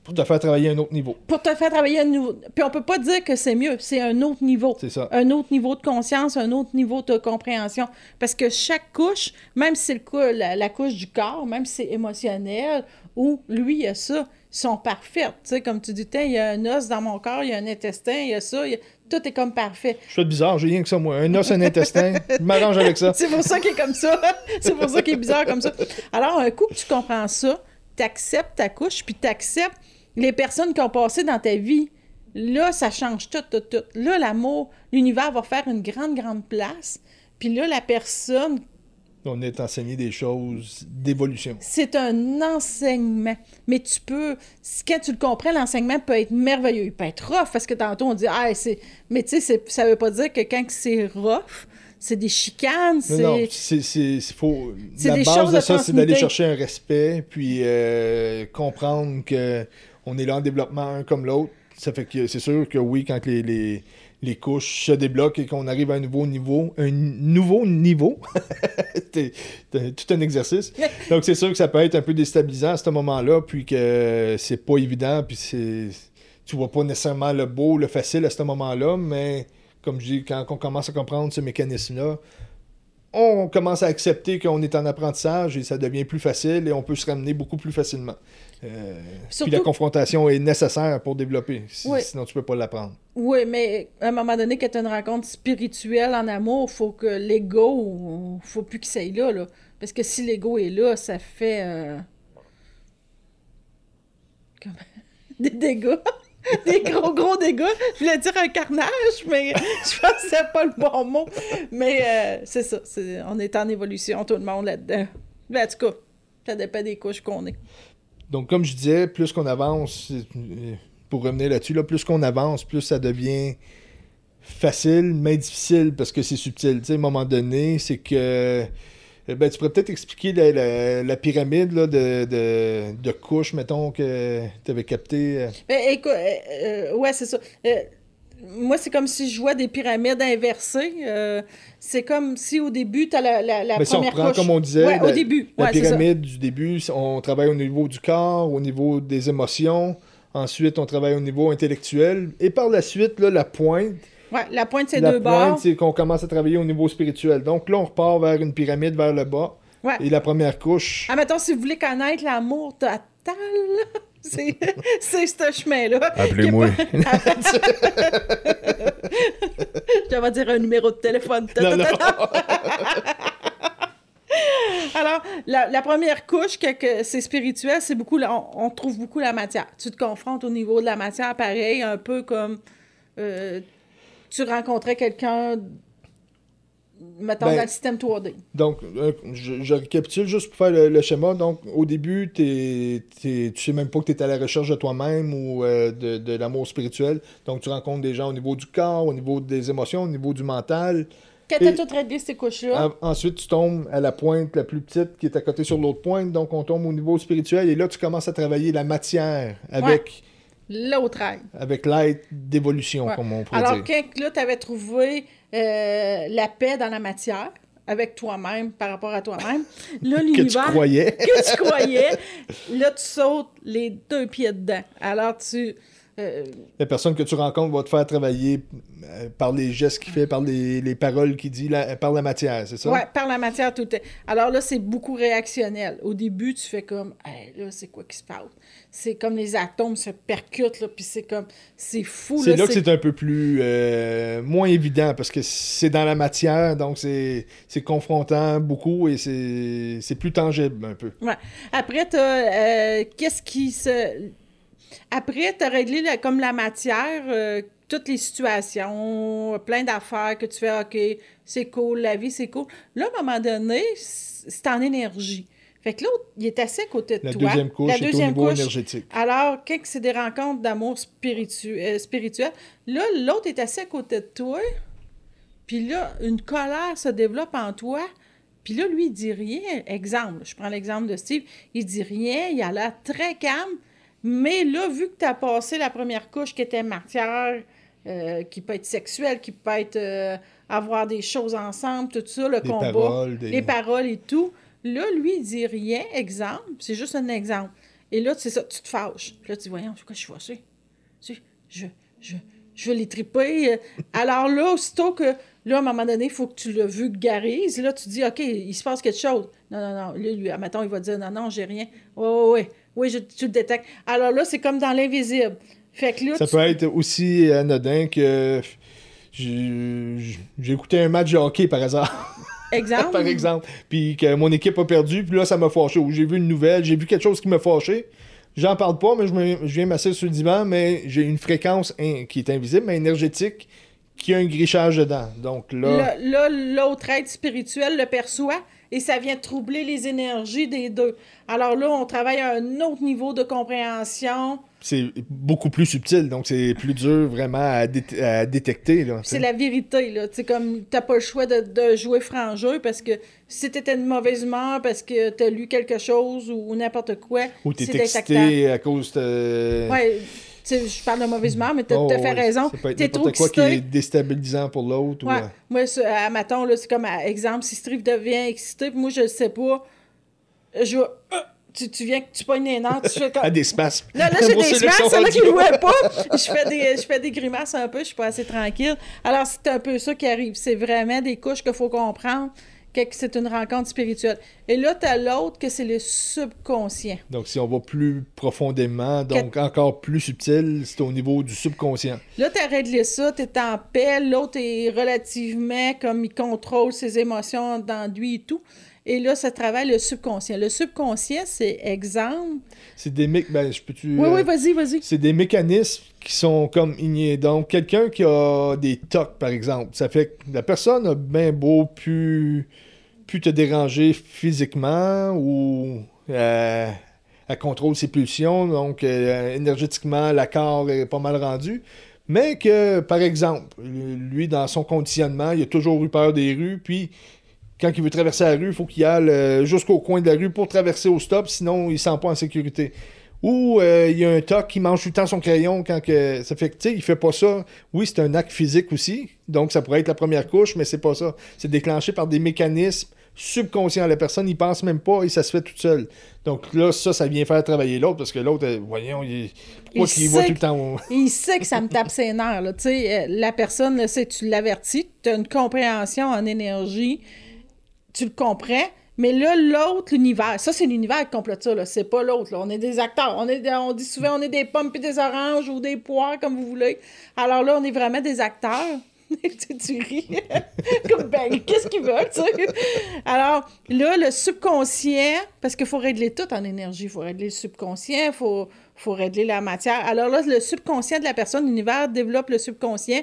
pour te faire travailler à un autre niveau. pour te faire travailler à un nouveau. Puis on peut pas dire que c'est mieux, c'est un autre niveau. C'est ça. Un autre niveau de conscience, un autre niveau de compréhension. Parce que chaque couche, même si c'est le cou- la, la couche du corps, même si c'est émotionnel, ou lui, il y a ça, sont parfaites. Tu sais, comme tu dis, il y a un os dans mon corps, il y a un intestin, il y a ça, il y a- tout est comme parfait. Je fais bizarre, j'ai rien que ça, moi. Un os, un intestin, je m'arrange avec ça. C'est pour ça qu'il est comme ça. c'est pour ça qu'il est bizarre comme ça. Alors, un coup que tu comprends ça, t'acceptes ta couche, puis t'acceptes les personnes qui ont passé dans ta vie. Là, ça change tout, tout, tout. Là, l'amour, l'univers va faire une grande, grande place. Puis là, la personne, On est enseigné des choses d'évolution. c'est un enseignement. Mais tu peux, quand tu le comprends, l'enseignement peut être merveilleux. Il peut être rough, parce que tantôt on dit, ah, c'est. Mais tu sais, ça veut pas dire que quand c'est rough, c'est des chicanes, c'est. non, c'est, c'est, c'est faut... C'est La des base de de ça, c'est d'aller chercher un respect, puis euh, comprendre que on est là en développement un comme l'autre. Ça fait que c'est sûr que oui, quand les, les, les couches se débloquent et qu'on arrive à un nouveau niveau, un nouveau niveau, c'est c'est tout un exercice. Donc c'est sûr que ça peut être un peu déstabilisant à ce moment-là, puis que c'est pas évident, puis c'est tu vois pas nécessairement le beau, le facile à ce moment-là, mais comme je dis, quand on commence à comprendre ce mécanisme-là, on commence à accepter qu'on est en apprentissage et ça devient plus facile et on peut se ramener beaucoup plus facilement. Euh, Surtout- Puis la confrontation est nécessaire pour développer, si- Oui. sinon tu peux pas l'apprendre. Oui, mais à un moment donné, quand tu as une rencontre spirituelle en amour, faut que l'ego, faut plus qu'il s'aille là, là. Parce que si l'ego est là, ça fait euh, des dégâts. Des gros, gros dégâts. Je voulais dire un carnage, mais je c'est pas le bon mot. Mais euh, c'est ça. on est en évolution, tout le monde là-dedans. Mais en tout cas, ça dépend des couches qu'on est. Donc, comme je disais, plus qu'on avance, euh, pour revenir là-dessus, là, plus qu'on avance, plus ça devient facile, mais difficile parce que c'est subtil. Tu sais, à un moment donné, c'est que. Euh, Ben, tu pourrais peut-être expliquer la, la- la pyramide là, de, de, de couches, mettons, que tu avais capté. euh. Ben, écoute, euh, euh, ouais, c'est ça. Euh, moi, c'est comme si je vois des pyramides inversées. Euh, c'est comme si au début, tu as la, la, la Mais si on couche. comme on disait, Ouais, la, au début. la Ouais, pyramide du début, on travaille au niveau du corps, au niveau des émotions. Ensuite, on travaille au niveau intellectuel. Et par la suite, là, la pointe, Ouais, la pointe, c'est la deux pointe, bords. c'est qu'on commence à travailler au niveau spirituel. Donc là, on repart vers une pyramide vers le bas. Ouais. Et la première couche, Ah, mettons, si vous voulez connaître l'amour total, c'est c'est ce chemin-là. Appelez-moi. Je vais dire un numéro de téléphone. Non, non. Alors, la, la première couche, que, que c'est spirituel, c'est beaucoup, la- on, on trouve beaucoup la matière. Tu te confrontes au niveau de la matière, pareil, un peu comme euh, tu rencontrais quelqu'un, mettons, Ben, dans le système 3D. Donc, euh, je, je récapitule juste pour faire le, le schéma. Donc, au début, t'es- tu sais même pas que tu es à la recherche de toi-même ou euh, de, de l'amour spirituel. Donc, tu rencontres des gens au niveau du corps, au niveau des émotions, au niveau du mental. Quand tu as tout réglé ces couches-là, En- ensuite, tu tombes à la pointe la plus petite qui est à côté sur l'autre pointe. Donc, on tombe au niveau spirituel. Et là, tu commences à travailler la matière avec, l'autre aide. avec l'aide d'évolution, Ouais. comme on pourrait Alors, dire. quand là, tu avais trouvé euh, la paix dans la matière, avec toi-même, par rapport à toi-même, là, Que tu l'univers. croyais. que tu croyais, là, tu sautes les deux pieds dedans. Alors, tu. Euh, La personne que tu rencontres va te faire travailler euh, par les gestes qu'il fait, par les, les paroles qu'il dit, la- par la matière, c'est ça? Ouais, par la matière tout est. Alors là, c'est beaucoup réactionnel. Au début, tu fais comme, hey, là, c'est quoi qui se passe? C'est comme les atomes se percutent, là, puis c'est comme, c'est fou. C'est là que c'est- un peu plus euh, moins évident parce que c'est dans la matière, donc c'est confrontant beaucoup et c'est plus tangible un peu. Ouais. Après, t'as, euh, qu'est-ce qui se... Après, t'as réglé la- comme la matière, euh, toutes les situations, plein d'affaires que tu fais, OK, c'est cool, la vie, c'est cool. Là, à un moment donné, c'est en énergie. Fait que l'autre, il est assis à côté de La toi. deuxième couche La est au deuxième niveau couche, énergétique. Alors, quand c'est des rencontres d'amour spiritu- euh, spirituel, là, l'autre est assis à côté de toi, puis là, une colère se développe en toi, puis là, lui, il dit rien. Exemple, je prends l'exemple de Steve, il dit rien, il a l'air très calme, mais là, vu que tu as passé la première couche qui était matière, euh, qui peut être sexuelle, qui peut être euh, avoir des choses ensemble, tout ça, le Des combat, paroles, des- les paroles et tout. Là, lui, il dit rien, exemple, c'est juste un exemple. Et là, c'est ça, tu te fâches. Puis là, tu dis, voyons, je suis fâchée? Tu sais, je, je, je vais les triper. Alors là, aussitôt que, là, à un moment donné, il faut que tu le vulgarises. Là, tu dis, OK, il se passe quelque chose. Non, non, non. Là, lui, admettons, il va dire, non, non, j'ai rien. Oui, oui, oui. Oui, je, tu le détectes. Alors là, c'est comme dans l'invisible. Fait que là, Ça tu- peut être aussi anodin que j'ai écouté un match de hockey par hasard, exemple? par exemple, puis que mon équipe a perdu, puis là ça m'a fâché. Ou j'ai vu une nouvelle, j'ai vu quelque chose qui m'a fâché. J'en parle pas, mais je, me- je viens m'asseoir sur le divan, mais j'ai une fréquence in- qui est invisible, mais énergétique, qui a un grichage dedans. Donc là, Le- Là, l'autre être spirituel le perçoit et ça vient troubler les énergies des deux. Alors là, on travaille à un autre niveau de compréhension. c'est beaucoup plus subtil, donc c'est plus dur vraiment à, dé- à détecter. C'est la vérité, là. Tu sais, comme t'as pas le choix de, de jouer franc-jeu parce que si t'étais de mauvaise humeur parce que t'as lu quelque chose ou n'importe quoi, Ou t'es c'est excité à cause de... Ouais, sais, je parle de mauvaise humeur, mais t'as Oh, t'as fait ouais, raison. T'es trop quoi qui est déstabilisant pour l'autre. ou, Ouais. euh, Moi, ça, à matin, là, c'est comme, à- exemple, si Steve devient excité, puis moi, je le sais pas, je vais... Ah! tu, tu viens, tu pognes les nerfs, tu fais comme... à des spasmes. Là, là, j'ai des sont c'est là qui pas. Je fais, des, je fais des grimaces un peu, je suis pas assez tranquille. Alors, c'est un peu ça qui arrive. C'est vraiment des couches qu'il faut comprendre que c'est une rencontre spirituelle. Et là, tu as l'autre que c'est le subconscient. Donc, si on va plus profondément, donc encore plus subtil, c'est au niveau du subconscient. Là, tu as réglé ça, tu es en paix. L'autre est relativement comme il contrôle ses émotions dans lui et tout. Et là, ça travaille le subconscient. Le subconscient, c'est exemple. C'est des méc... ben, je peux-tu... Oui, euh, oui, vas-y, vas-y. C'est des mécanismes qui sont comme ignés. Donc, quelqu'un qui a des tocs, par exemple, ça fait que la personne a bien beau pu, pu te déranger physiquement ou euh, elle contrôle ses pulsions, donc euh, énergétiquement, la corps est pas mal rendu. Mais que, par exemple, lui, dans son conditionnement, il a toujours eu peur des rues, puis quand il veut traverser la rue, il faut qu'il aille euh, jusqu'au coin de la rue pour traverser au stop, sinon il ne se sent pas en sécurité. Ou euh, il y a un toc qui mange tout le temps son crayon quand que. Ça fait que, tu sais, il fait pas ça. Oui, c'est un acte physique aussi. Donc, ça pourrait être la première couche, mais c'est pas ça. C'est déclenché par des mécanismes subconscients. La personne n'y pense même pas et ça se fait toute seule. Donc là, ça, ça vient faire travailler l'autre parce que l'autre, euh, voyons, il... pourquoi Il il voit tout le temps. Il sait que ça me tape ses nerfs. Là. La personne, là, tu l'avertis, tu as une compréhension en énergie, tu le comprends. Mais là, l'autre, l'univers, ça, c'est l'univers ça, là. C'est pas l'autre, là. On est des acteurs. On, est on dit souvent, on est des pommes puis des oranges ou des poires, comme vous voulez. Alors là, on est vraiment des acteurs. tu ris. comme, ben, qu'est-ce qu'ils veulent, tu sais? Alors, là, le subconscient, parce qu'il faut régler tout en énergie. Il faut régler le subconscient, il faut, faut régler la matière. Alors là, le subconscient de la personne, l'univers développe le subconscient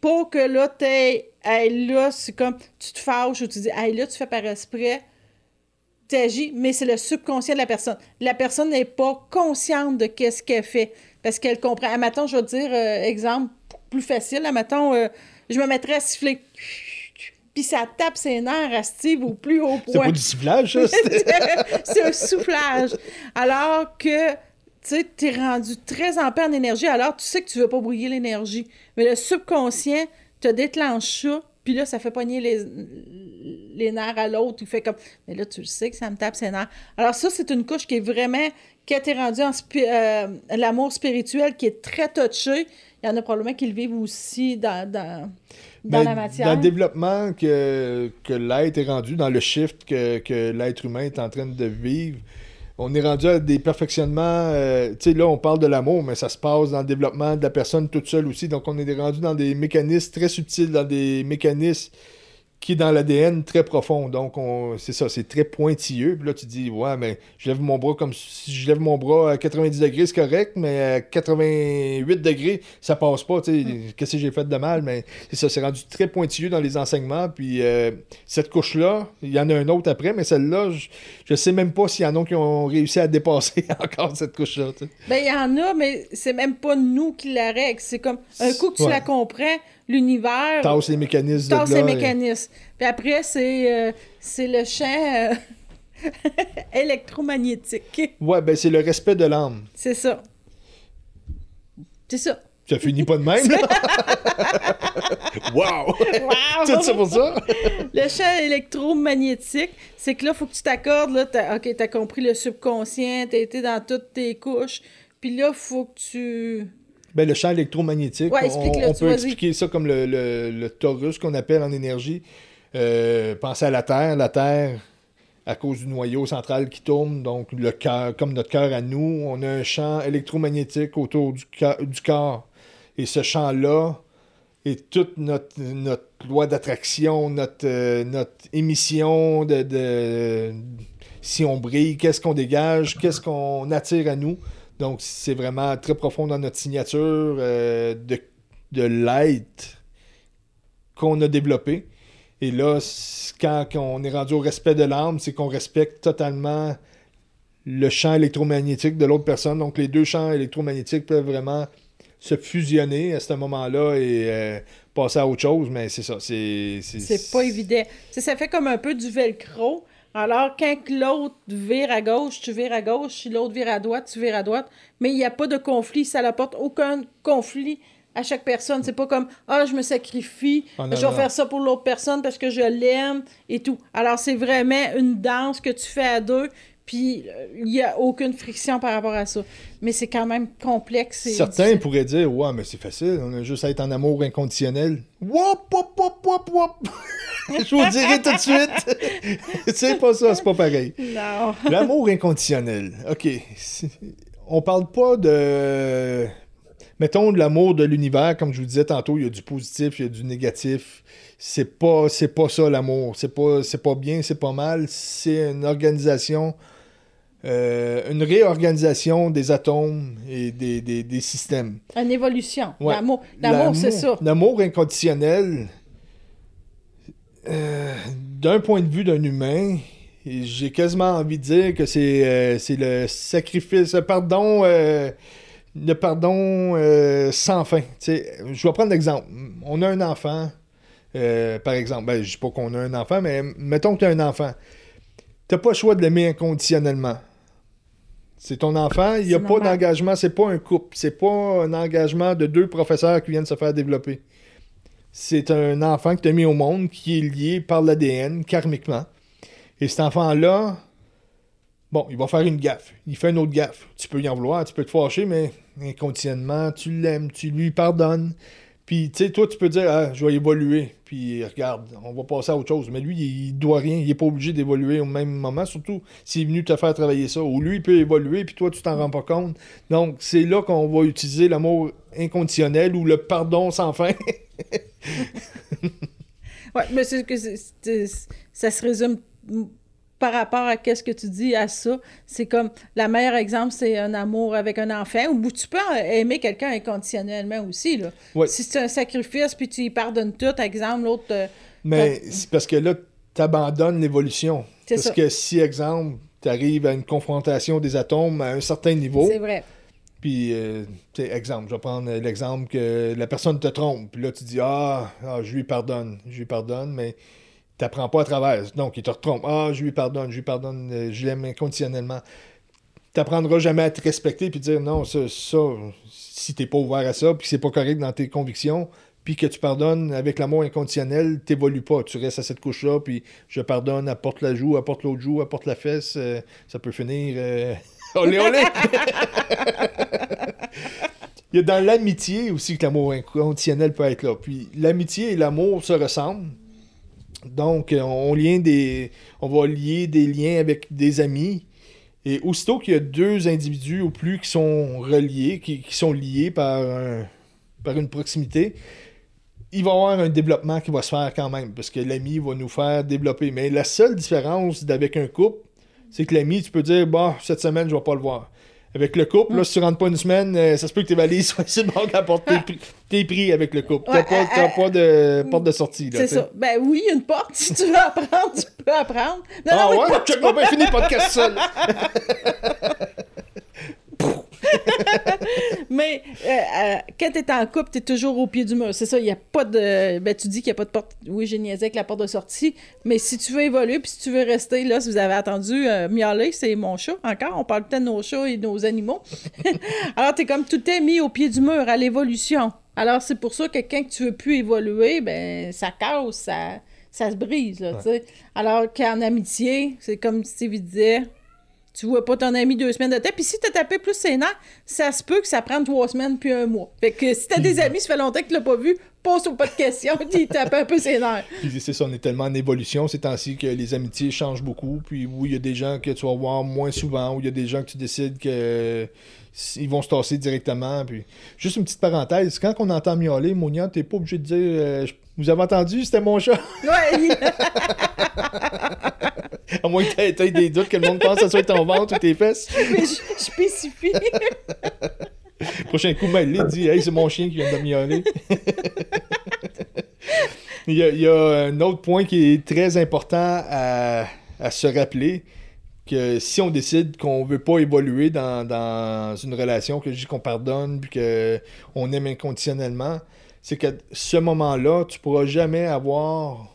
pour que là, t'aies, hey, là, c'est comme, tu te fâches ou tu dis, hey, là, tu fais par esprit, t'agis, mais c'est le subconscient de la personne. La personne n'est pas consciente de qu'est-ce qu'elle fait, parce qu'elle comprend. À matin, je vais te dire, euh, exemple plus facile, à matin, euh, je me mettrais à siffler, puis ça tape ses nerfs à Steve au plus haut C'est point. pas du sifflage, ça? c'est un soufflage. Alors que, tu sais, t'es rendu très en en énergie, alors tu sais que tu veux pas brouiller l'énergie. Mais le subconscient te déclenche ça, puis là, ça fait pogner les, les nerfs à l'autre, il fait comme, mais là, tu le sais que ça me tape ses nerfs. Alors ça, c'est une couche qui est vraiment, qui a été rendue en euh, l'amour spirituel, qui est très touché. Il y en a probablement qui le vivent aussi dans, dans, dans Ben, la matière. Dans le développement que, que l'être est rendu, dans le shift que, que l'être humain est en train de vivre, on est rendu à des perfectionnements. euh, tu sais, là, on parle de l'amour, mais ça se passe dans le développement de la personne toute seule aussi. Donc, on est rendu dans des mécanismes très subtils, dans des mécanismes qui est dans l'ADN très profond. Donc, on, c'est ça, c'est très pointilleux. Puis là, tu dis, ouais, mais je lève mon bras comme si je lève mon bras à 90 degrés, c'est correct, mais à 88 degrés, ça passe pas. Tu sais, qu'est-ce que j'ai fait de mal? Mais c'est ça, c'est rendu très pointilleux dans les enseignements. Puis euh, cette couche-là, il y en a un autre après, mais celle-là, je, je sais même pas s'il y en a qui ont réussi à dépasser encore cette couche-là. tu sais. Ben, il y en a, mais c'est même pas nous qui la règle. C'est comme, un coup que tu Ouais. la comprends, l'univers Tasse les mécanismes tasse de les et- mécanismes. Puis après, c'est euh, c'est le champ euh, électromagnétique. Ouais, ben c'est le respect de l'âme. C'est ça. C'est ça. Ça finit pas de même, là? wow! Wow! Tout ça pour ça? Le champ électromagnétique, c'est que là, il faut que tu t'accordes. Là, t'as, OK, t'as compris le subconscient, t'as été dans toutes tes couches. Puis là, il faut que tu. Ben, le champ électromagnétique, Ouais, on, peut expliquer ça comme le, le, le torus qu'on appelle en énergie. Euh, pensez à la Terre. La Terre, à cause du noyau central qui tourne, donc le cœur, comme notre cœur à nous, on a un champ électromagnétique autour du, du corps. Et ce champ-là est toute notre, notre loi d'attraction, notre, euh, notre émission de, de- si on brille, qu'est-ce qu'on dégage, qu'est-ce qu'on attire à nous. Donc, c'est vraiment très profond dans notre signature euh, de, de l'être qu'on a développé. Et là, quand on est rendu au respect de l'âme, c'est qu'on respecte totalement le champ électromagnétique de l'autre personne. Donc, les deux champs électromagnétiques peuvent vraiment se fusionner à ce moment-là et euh, passer à autre chose. Mais c'est ça, c'est... Pas évident. Ça fait comme un peu du velcro. Alors, quand l'autre vire à gauche, tu vires à gauche. Si l'autre vire à droite, tu vires à droite. Mais il n'y a pas de conflit. Ça n'apporte aucun conflit à chaque personne. C'est pas comme Ah, je me sacrifie, Ah, non, je vais non. faire ça pour l'autre personne parce que je l'aime et tout. Alors, c'est vraiment une danse que tu fais à deux. Puis, euh, il n'y a aucune friction par rapport à ça. Mais c'est quand même complexe. et Certains difficile. pourraient dire Ouais, mais c'est facile, on a juste à être en amour inconditionnel. Wop, wop, wop, wop, wop. Je vous dirai tout de suite. c'est pas ça, c'est pas pareil. Non. L'amour inconditionnel. OK. On parle pas de. Mettons de l'amour de l'univers, comme je vous disais tantôt, il y a du positif, il y a du négatif. C'est pas, c'est pas ça l'amour. C'est pas, c'est pas bien, c'est pas mal. C'est une organisation, euh, une réorganisation des atomes et des, des- des systèmes. Une évolution. Ouais. L'amour, l'amour, c'est ça. L'amour inconditionnel, euh, d'un point de vue d'un humain, j'ai quasiment envie de dire que c'est euh, c'est le sacrifice, le pardon, le pardon sans fin. Tu sais, je vais prendre l'exemple. On a un enfant, par exemple. Ben, je dis pas qu'on a un enfant, mais mettons que tu as un enfant. Tu n'as pas le choix de l'aimer inconditionnellement. C'est ton enfant, il n'y a pas d'engagement, c'est pas un couple, c'est pas un engagement de deux professeurs qui viennent se faire développer. C'est un enfant que tu as mis au monde qui est lié par l'ADN karmiquement. Et cet enfant-là, bon, il va faire une gaffe. Il fait une autre gaffe. Tu peux y en vouloir, tu peux te fâcher, mais inconditionnellement, tu l'aimes, tu lui pardonnes. Puis, tu sais, toi, tu peux dire, ah, je vais évoluer. Puis, regarde, on va passer à autre chose. Mais lui, il doit rien. Il n'est pas obligé d'évoluer au même moment, surtout s'il est venu te faire travailler ça. Ou lui, il peut évoluer, puis toi, tu t'en rends pas compte. Donc, c'est là qu'on va utiliser l'amour inconditionnel ou le pardon sans fin. Ouais, mais c'est que ça se résume par rapport à qu'est-ce que tu dis à ça. C'est comme, la meilleure exemple, c'est un amour avec un enfant, ou tu peux aimer quelqu'un inconditionnellement aussi, là. Ouais. Si c'est un sacrifice, puis tu y pardonnes tout, exemple, l'autre... euh, Mais c'est parce que là, tu abandonnes l'évolution. C'est Parce ça. que si, exemple, tu arrives à une confrontation des atomes à un certain niveau, c'est vrai. puis, euh, exemple, je vais prendre l'exemple que la personne te trompe, puis là, tu dis Ah, ah, je lui pardonne, je lui pardonne, mais tu n'apprends pas à travers. Donc, il te retrompe Ah, je lui pardonne, je lui pardonne, euh, je l'aime inconditionnellement. Tu n'apprendras jamais à te respecter puis dire non, ça, ça si tu n'es pas ouvert à ça, puis c'est pas correct dans tes convictions, puis que tu pardonnes avec l'amour inconditionnel, t'évolues pas. Tu restes à cette couche-là, puis je pardonne, apporte la joue, apporte l'autre joue, apporte la fesse. euh, ça peut finir. euh, olé, olé! Il y a dans l'amitié aussi que l'amour inconditionnel peut être là. Puis l'amitié et l'amour se ressemblent. Donc, euh, on, va lier des liens avec des amis. Et aussitôt qu'il y a deux individus ou plus qui sont reliés, qui, sont liés par, par une proximité, il va y avoir un développement qui va se faire quand même, parce que l'ami va nous faire développer. Mais la seule différence d'avec un couple, c'est que l'ami, tu peux dire, bon, cette semaine, je vais pas le voir. Avec le couple, là, si tu rentres pas une semaine, euh, ça se peut que tes valises soient sur le bord de la porte. T'es pris avec le couple. T'as Ouais, pas, euh, t'as euh, pas de porte de sortie. C'est ça. Ben oui, une porte. Si tu veux apprendre, tu peux apprendre. Non, Ah non, ouais? Check-moi bien fini podcast seul. Mais euh, euh, quand t'es en couple, t'es toujours au pied du mur. C'est ça, il n'y a pas de. Ben, tu dis qu'il n'y a pas de porte. Oui, j'ai niaisé avec la porte de sortie. Mais si tu veux évoluer, puis si tu veux rester, là, si vous avez attendu, euh, miauler, c'est mon chat. Encore, on parle peut-être de nos chats et de nos animaux. Alors, t'es comme tout est mis au pied du mur, à l'évolution. Alors, c'est pour ça que quand tu veux plus évoluer, ben, ça casse, ça, ça se brise, là, tu sais. Alors qu'en amitié, c'est comme Steve disait, tu vois pas ton ami deux semaines de temps. Puis si t'as tapé plus ses nerfs, ça se peut que ça prenne trois semaines puis un mois. Fait que si t'as des amis, ça fait longtemps que tu l'as pas vu, pose pas de questions, puis tape un peu ses nerfs. Puis c'est ça, on est tellement en évolution ces temps-ci que les amitiés changent beaucoup. Puis oui, il y a des gens que tu vas voir moins souvent, ou il y a des gens que tu décides que ils vont se tasser directement. Puis juste une petite parenthèse, quand on entend miauler, Monia, t'es pas obligé de dire euh, Vous avez entendu, c'était mon chat? Ouais, à moins que t'aies- t'aies des doutes que le monde pense que ça soit ton ventre ou tes fesses. mais je spécifie. Prochain coup, ben, il dit Hey, c'est mon chien qui vient de miauler. il, y a, il y a un autre point qui est très important à, à se rappeler que si on décide qu'on veut pas évoluer dans, dans une relation, que je dis qu'on pardonne puis qu'on aime inconditionnellement, c'est qu'à ce moment-là, tu pourras jamais avoir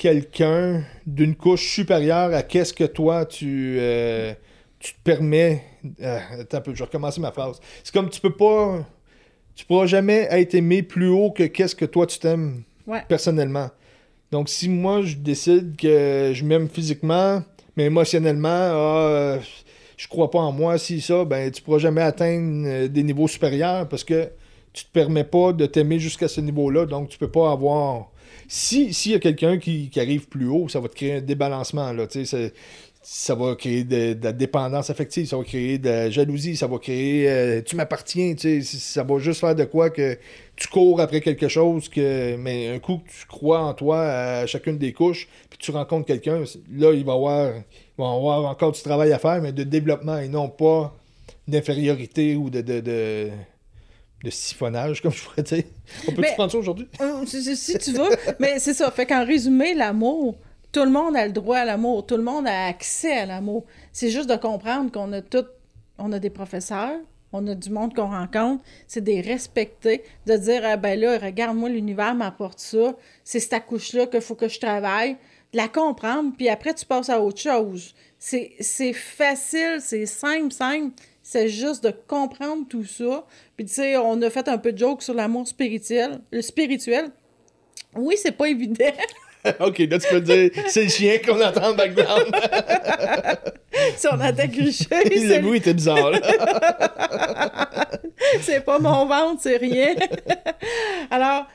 quelqu'un d'une couche supérieure à qu'est-ce que toi tu, euh, tu te permets. euh, attends un peu, je vais recommencer ma phrase. C'est comme tu peux pas. Tu pourras jamais être aimé plus haut que qu'est-ce que toi tu t'aimes Ouais. personnellement. Donc si moi je décide que je m'aime physiquement, mais émotionnellement, ah, je crois pas en moi, si ça, ben tu pourras jamais atteindre euh, des niveaux supérieurs parce que tu te permets pas de t'aimer jusqu'à ce niveau-là, donc tu peux pas avoir. Si s'il y a quelqu'un qui, arrive plus haut, ça va te créer un débalancement là, ça va créer de, la dépendance affective, ça va créer de la jalousie, ça va créer euh, tu m'appartiens, ça va juste faire de quoi que tu cours après quelque chose que mais un coup que tu crois en toi à chacune des couches, puis tu rencontres quelqu'un, là il va avoir avoir encore du travail à faire mais de développement et non pas d'infériorité ou de, de, de de siphonnage, comme je pourrais dire. On peut-tu prendre ça aujourd'hui? Hum, si, tu veux. Mais c'est ça. Fait qu'en résumé, l'amour, tout le monde a le droit à l'amour. Tout le monde a accès à l'amour. C'est juste de comprendre qu'on a tout. On a des professeurs, on a du monde qu'on rencontre. C'est des respecter. De dire, ah ben là, regarde-moi, l'univers m'apporte ça. C'est cette couche-là qu'il faut que je travaille. De la comprendre, puis après, tu passes à autre chose. C'est facile, c'est simple, simple. C'est juste de comprendre tout ça. Puis tu sais, on a fait un peu de joke sur l'amour spirituel. Le spirituel, oui, c'est pas évident. ok, là tu peux dire, c'est le chien qu'on entend en background. si on entend crucher, le c'est- bruit était bizarre. c'est pas mon ventre, c'est rien. Alors,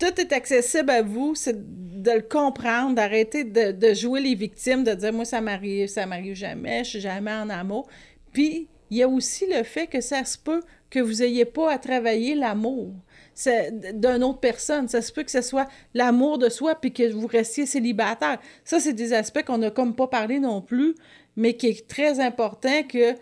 tout est accessible à vous, c'est de le comprendre, d'arrêter de, de jouer les victimes, de dire moi ça m'arrive, ça m'arrive jamais, je suis jamais en amour. Puis il y a aussi le fait que ça se peut que vous ayez pas à travailler l'amour d'une autre personne. Ça se peut que ce soit l'amour de soi puis que vous restiez célibataire. Ça, c'est des aspects qu'on n'a comme pas parlé non plus, mais qui est très important que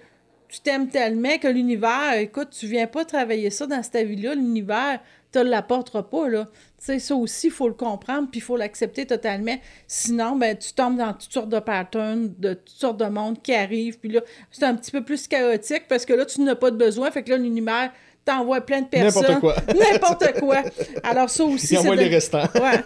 tu t'aimes tellement que l'univers, écoute, tu viens pas travailler ça dans cette vie-là, l'univers te l'apportera pas, là. Tu sais, ça aussi, il faut le comprendre, puis il faut l'accepter totalement. Sinon, ben, tu tombes dans toutes sortes de patterns, de toutes sortes de mondes qui arrivent, puis là, c'est un petit peu plus chaotique, parce que là, tu n'as pas besoin, fait que là, l'univers t'envoie plein de personnes. N'importe quoi. N'importe quoi. Alors, ça aussi, Il envoie c'est les de- restants. Ouais.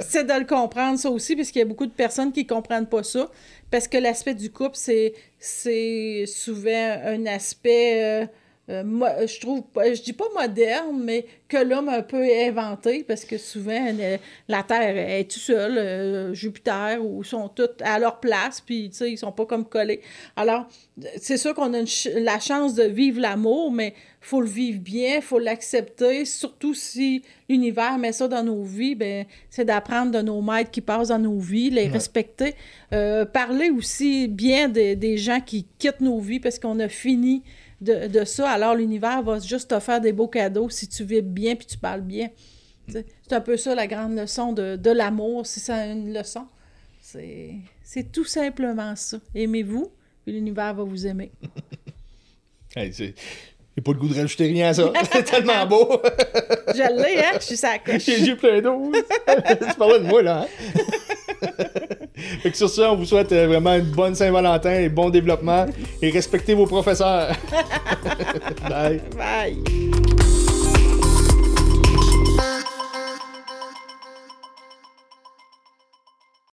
c'est de le comprendre, ça aussi, parce qu'il y a beaucoup de personnes qui comprennent pas ça. Parce que l'aspect du couple, c'est, c'est souvent un aspect euh, euh, mo- je trouve, je dis pas moderne, mais que l'homme a un peu inventé, parce que souvent, euh, la Terre est tout seule, euh, Jupiter, ou sont toutes à leur place, puis, tu sais, ils sont pas comme collés. Alors, c'est sûr qu'on a ch- la chance de vivre l'amour, mais faut le vivre bien, faut l'accepter, surtout si l'univers met ça dans nos vies, ben, c'est d'apprendre de nos maîtres qui passent dans nos vies, les respecter, Euh, parler aussi bien des- des gens qui quittent nos vies parce qu'on a fini de, de ça, alors l'univers va juste te faire des beaux cadeaux si tu vis bien puis tu parles bien. C'est un peu ça la grande leçon de, de l'amour, si c'est une leçon. C'est tout simplement ça. Aimez-vous, puis l'univers va vous aimer. Hey, J'ai pas le goût de rajouter rien à ça. C'est tellement beau. Je l'ai, hein? Je suis sa. J'ai les yeux pleins d'eau. tu parlais de moi, là. Hein? Fait que sur ça, on vous souhaite euh, vraiment une bonne Saint-Valentin et bon développement. Et respectez vos professeurs. Bye. Bye.